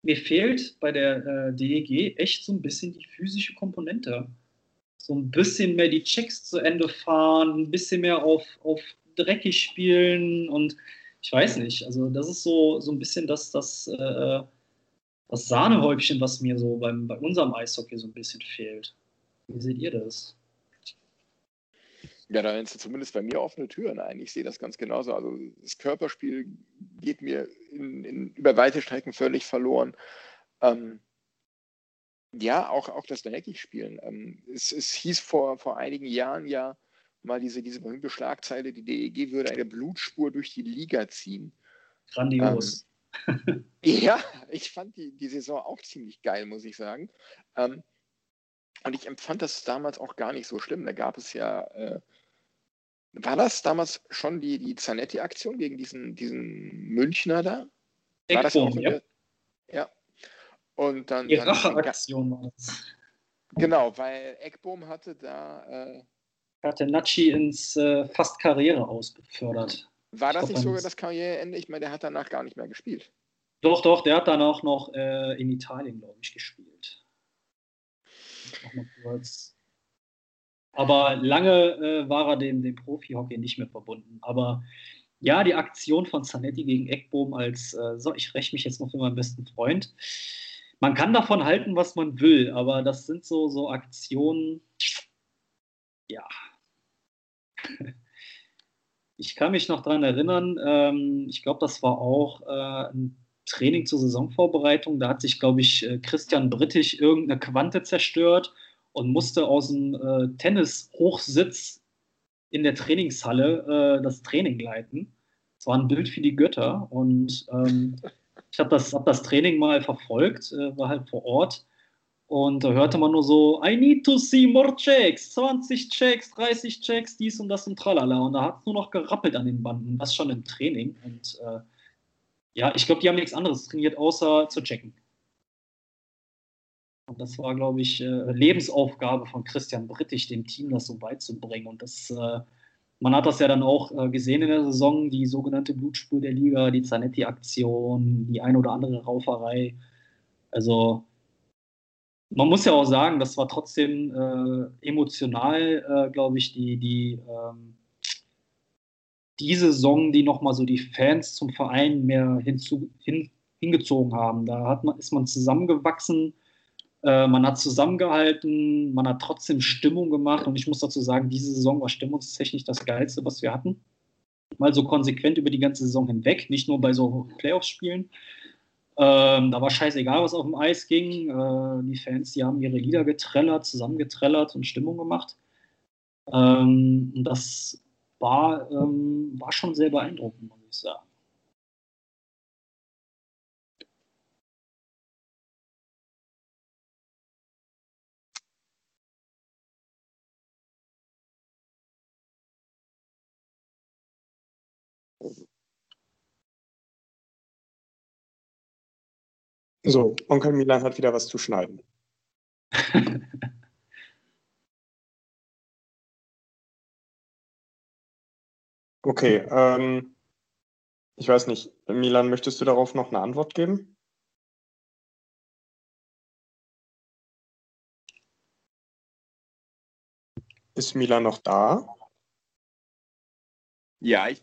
mir fehlt bei der äh, DEG echt so ein bisschen die physische Komponente. So ein bisschen mehr die Checks zu Ende fahren, ein bisschen mehr auf, auf dreckig spielen und ich weiß nicht. Also, das ist so, so ein bisschen das, das, äh, das Sahnehäubchen, was mir so beim, bei unserem Eishockey so ein bisschen fehlt. Wie seht ihr das? Ja, da sind zumindest bei mir offene Türen ein. Ich sehe das ganz genauso. Also das Körperspiel geht mir in, in, über weite Strecken völlig verloren. Ähm, ja, auch, auch das Dreckig-Spielen. Ähm, es, es hieß vor, vor einigen Jahren ja mal diese, diese berühmte Schlagzeile, die DEG würde eine Blutspur durch die Liga ziehen. Grandios. Ähm, ja, ich fand die, die Saison auch ziemlich geil, muss ich sagen. Ähm, und ich empfand das damals auch gar nicht so schlimm. Da gab es ja äh, war das damals schon die, die Zanetti-Aktion gegen diesen, diesen Münchner da? War das auch ja. ja. Und dann. Die Racheaktion war das. Genau, weil Eckbohm hatte da. Äh, hatte Nachi ins äh, fast Karriere ausbefördert. War das nicht sogar das Karriereende? Ich meine, der hat danach gar nicht mehr gespielt. Doch, doch, der hat danach noch äh, in Italien, glaube ich, gespielt. Nochmal kurz. Aber lange äh, war er dem, dem Profi-Hockey nicht mehr verbunden. Aber ja, die Aktion von Zanetti gegen Eckbohm als, äh, so, ich räche mich jetzt noch für meinen besten Freund. Man kann davon halten, was man will, aber das sind so, so Aktionen, ja. Ich kann mich noch daran erinnern, ähm, ich glaube, das war auch äh, ein Training zur Saisonvorbereitung. Da hat sich, glaube ich, äh, Christian Brittig irgendeine Quante zerstört und musste aus dem äh, Tennis-Hochsitz in der Trainingshalle äh, das Training leiten. Es war ein Bild für die Götter und ähm, ich habe das, hab das Training mal verfolgt, äh, war halt vor Ort und da hörte man nur so, I need to see more checks, 20 Checks, 30 Checks, dies und das und tralala. Und da hat es nur noch gerappelt an den Banden, das schon im Training. Und äh, ja, ich glaube, die haben nichts anderes trainiert, außer zu checken. Und das war, glaube ich, äh, Lebensaufgabe von Christian Brittig, dem Team das so beizubringen. Und das, äh, man hat das ja dann auch äh, gesehen in der Saison, die sogenannte Blutspur der Liga, die Zanetti-Aktion, die eine oder andere Rauferei. Also man muss ja auch sagen, das war trotzdem äh, emotional, äh, glaube ich, die, die, ähm, die Saison, die nochmal so die Fans zum Verein mehr hinzu, hin, hingezogen haben. Da hat man, ist man zusammengewachsen, äh, man hat zusammengehalten, man hat trotzdem Stimmung gemacht und ich muss dazu sagen, diese Saison war stimmungstechnisch das Geilste, was wir hatten. Mal so konsequent über die ganze Saison hinweg, nicht nur bei so Playoff-Spielen. Ähm, da war scheißegal, was auf dem Eis ging. Äh, die Fans, die haben ihre Lieder getrellert, zusammengetrellert und Stimmung gemacht. Ähm, das war, ähm, war schon sehr beeindruckend, muss ich sagen. So, Onkel Milan hat wieder was zu schneiden. Okay, ähm, ich weiß nicht, Milan, möchtest du darauf noch eine Antwort geben? Ist Milan noch da? Ja, ich.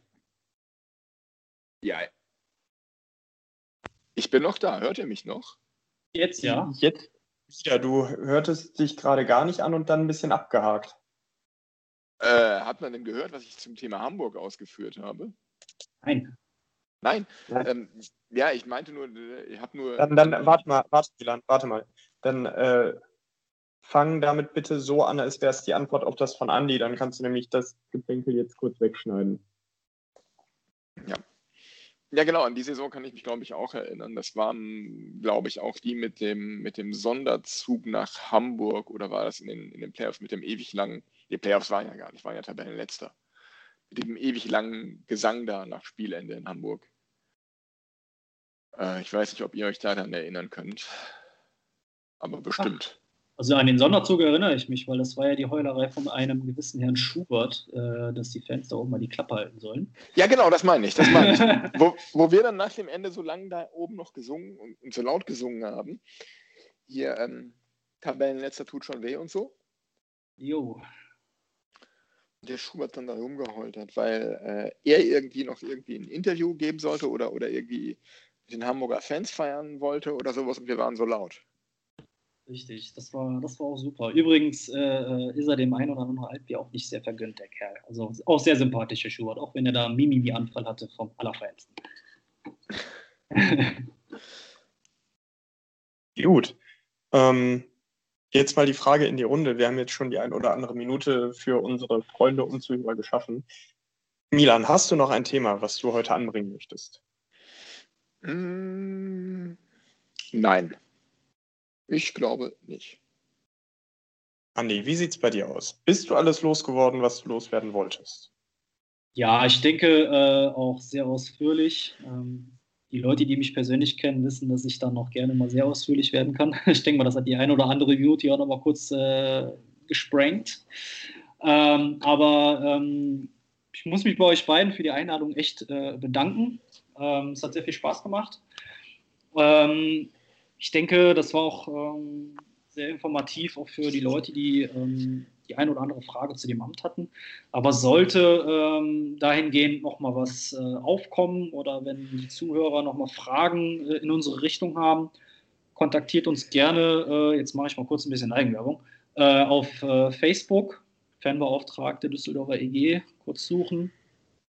Ja. Ich bin noch da. Hört ihr mich noch? Jetzt ja. Jetzt wieder. Du hörtest dich gerade gar nicht an und dann ein bisschen abgehakt. Äh, hat man denn gehört, was ich zum Thema Hamburg ausgeführt habe? Nein. Nein. Ähm, ja, ich meinte nur, ich habe nur. Dann, dann warte mal, warte, Milan, warte mal. Dann äh, fang damit bitte so an, als wäre es die Antwort auf das von Andi. Dann kannst du nämlich das Geplänkel jetzt kurz wegschneiden. Ja. Ja, genau, an die Saison kann ich mich, glaube ich, auch erinnern. Das waren, glaube ich, auch die mit dem, mit dem Sonderzug nach Hamburg oder war das in den, in den Playoffs mit dem ewig langen die Playoffs waren ja gar nicht, waren ja Tabellenletzter. Mit dem ewig langen Gesang da nach Spielende in Hamburg. Äh, ich weiß nicht, ob ihr euch daran erinnern könnt. Aber bestimmt. Also an den Sonderzug erinnere ich mich, weil das war ja die Heulerei von einem gewissen Herrn Schubert, äh, dass die Fans da oben mal die Klappe halten sollen. Ja, genau, das meine ich. Das meine ich. wo, wo wir dann nach dem Ende so lange da oben noch gesungen und, und so laut gesungen haben. Hier, ähm, Tabellenletzter tut schon weh und so. Jo der Schubert dann da rumgeheult hat, weil äh, er irgendwie noch irgendwie ein Interview geben sollte oder, oder irgendwie den Hamburger Fans feiern wollte oder sowas und wir waren so laut. Richtig, das war, das war auch super. Übrigens äh, äh ist er dem einen oder anderen Altbier auch nicht sehr vergönnt, der Kerl. Also auch sehr sympathischer Schubert, auch wenn er da Mimimi-Anfall hatte vom Allerfeinsten. Gut. Ähm, Jetzt mal die Frage in die Runde. Wir haben jetzt schon die ein oder andere Minute für unsere Freunde und Zuhörer geschaffen. Milan, hast du noch ein Thema, was du heute anbringen möchtest? Nein. Ich glaube nicht. Andi, wie sieht es bei dir aus? Bist du alles losgeworden, was du loswerden wolltest? Ja, ich denke äh, auch sehr ausführlich. Ähm, die Leute, die mich persönlich kennen, wissen, dass ich dann noch gerne mal sehr ausführlich werden kann. Ich denke mal, das hat die ein oder andere Beauty auch noch mal kurz äh, gesprengt. Ähm, aber ähm, ich muss mich bei euch beiden für die Einladung echt äh, bedanken. Ähm, es hat sehr viel Spaß gemacht. Ähm, ich denke, das war auch ähm, sehr informativ, auch für die Leute, die ähm, die eine oder andere Frage zu dem Amt hatten. Aber sollte ähm, dahingehend noch mal was äh, aufkommen oder wenn die Zuhörer noch mal Fragen äh, in unsere Richtung haben, kontaktiert uns gerne, äh, jetzt mache ich mal kurz ein bisschen Eigenwerbung, äh, auf äh, Facebook, Fanbeauftragte Düsseldorfer EG, kurz suchen.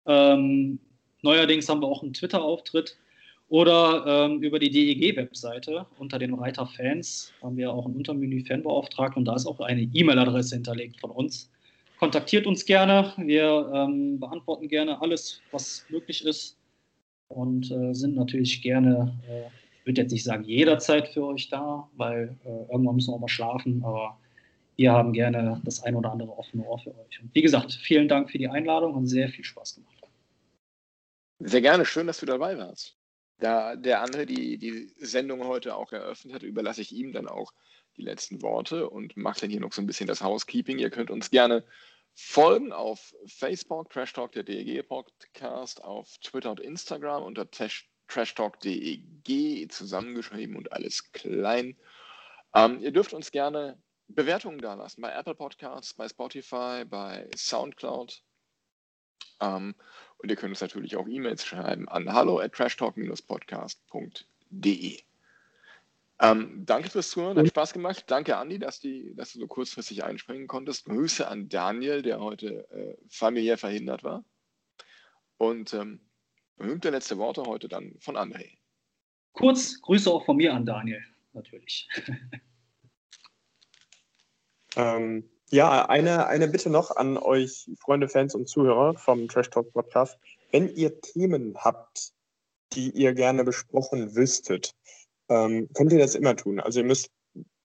Ähm, neuerdings haben wir auch einen Twitter-Auftritt oder ähm, über die DEG-Webseite unter den Reiter Fans haben wir auch ein Untermenü Fanbeauftragten und da ist auch eine E-Mail-Adresse hinterlegt von uns. Kontaktiert uns gerne, wir ähm, beantworten gerne alles, was möglich ist und äh, sind natürlich gerne, äh, ich würde jetzt nicht sagen jederzeit für euch da, weil äh, irgendwann müssen wir auch mal schlafen, aber wir haben gerne das ein oder andere offene Ohr für euch. Und wie gesagt, vielen Dank für die Einladung und sehr viel Spaß gemacht. Sehr gerne, schön, dass du dabei warst. Da der andere die, die Sendung heute auch eröffnet hat, überlasse ich ihm dann auch die letzten Worte und mache dann hier noch so ein bisschen das Housekeeping. Ihr könnt uns gerne folgen auf Facebook, Trash Talk, der DEG Podcast, auf Twitter und Instagram unter trashtalk.deg zusammengeschrieben und alles klein. Ähm, ihr dürft uns gerne Bewertungen dalassen bei Apple Podcasts, bei Spotify, bei Soundcloud. Ähm, und ihr könnt uns natürlich auch E-Mails schreiben an hallo at trashtalk-podcast.de. Ähm, danke fürs Zuhören, hat Spaß gemacht. Danke, Andi, dass, die, dass du so kurzfristig einspringen konntest. Grüße an Daniel, der heute äh, familiär verhindert war. Und ähm, berühmte letzte Worte heute dann von André. Kurz Grüße auch von mir an Daniel, natürlich. ähm, ja, eine, eine Bitte noch an euch, Freunde, Fans und Zuhörer vom Trash Talk Podcast. Wenn ihr Themen habt, die ihr gerne besprochen wüsstet, ähm, könnt ihr das immer tun. Also ihr müsst,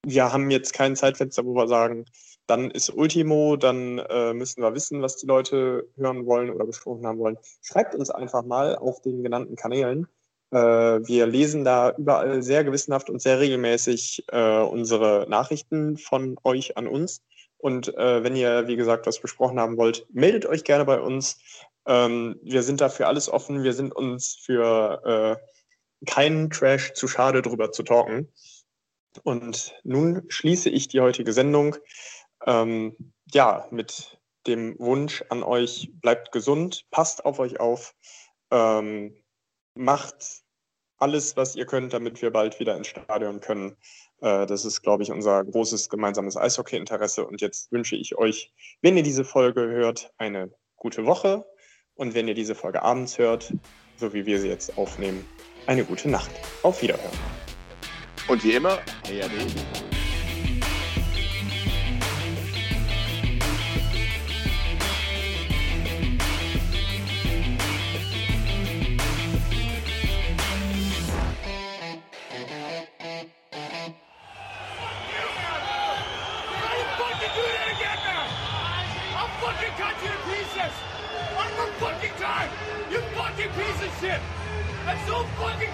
wir haben jetzt kein Zeitfenster, wo wir sagen, dann ist Ultimo, dann äh, müssen wir wissen, was die Leute hören wollen oder besprochen haben wollen. Schreibt uns einfach mal auf den genannten Kanälen. Äh, wir lesen da überall sehr gewissenhaft und sehr regelmäßig äh, unsere Nachrichten von euch an uns. Und äh, wenn ihr, wie gesagt, was besprochen haben wollt, meldet euch gerne bei uns. Ähm, wir sind da für alles offen. Wir sind uns für äh, keinen Trash zu schade, drüber zu talken. Und nun schließe ich die heutige Sendung ähm, ja, mit dem Wunsch an euch, bleibt gesund, passt auf euch auf, ähm, macht alles, was ihr könnt, damit wir bald wieder ins Stadion können. Äh, das ist, glaube ich, unser großes gemeinsames Eishockey-Interesse. Und jetzt wünsche ich euch, wenn ihr diese Folge hört, eine gute Woche. Und wenn ihr diese Folge abends hört, so wie wir sie jetzt aufnehmen, eine gute Nacht. Auf Wiederhören. Und wie immer, hey, fucking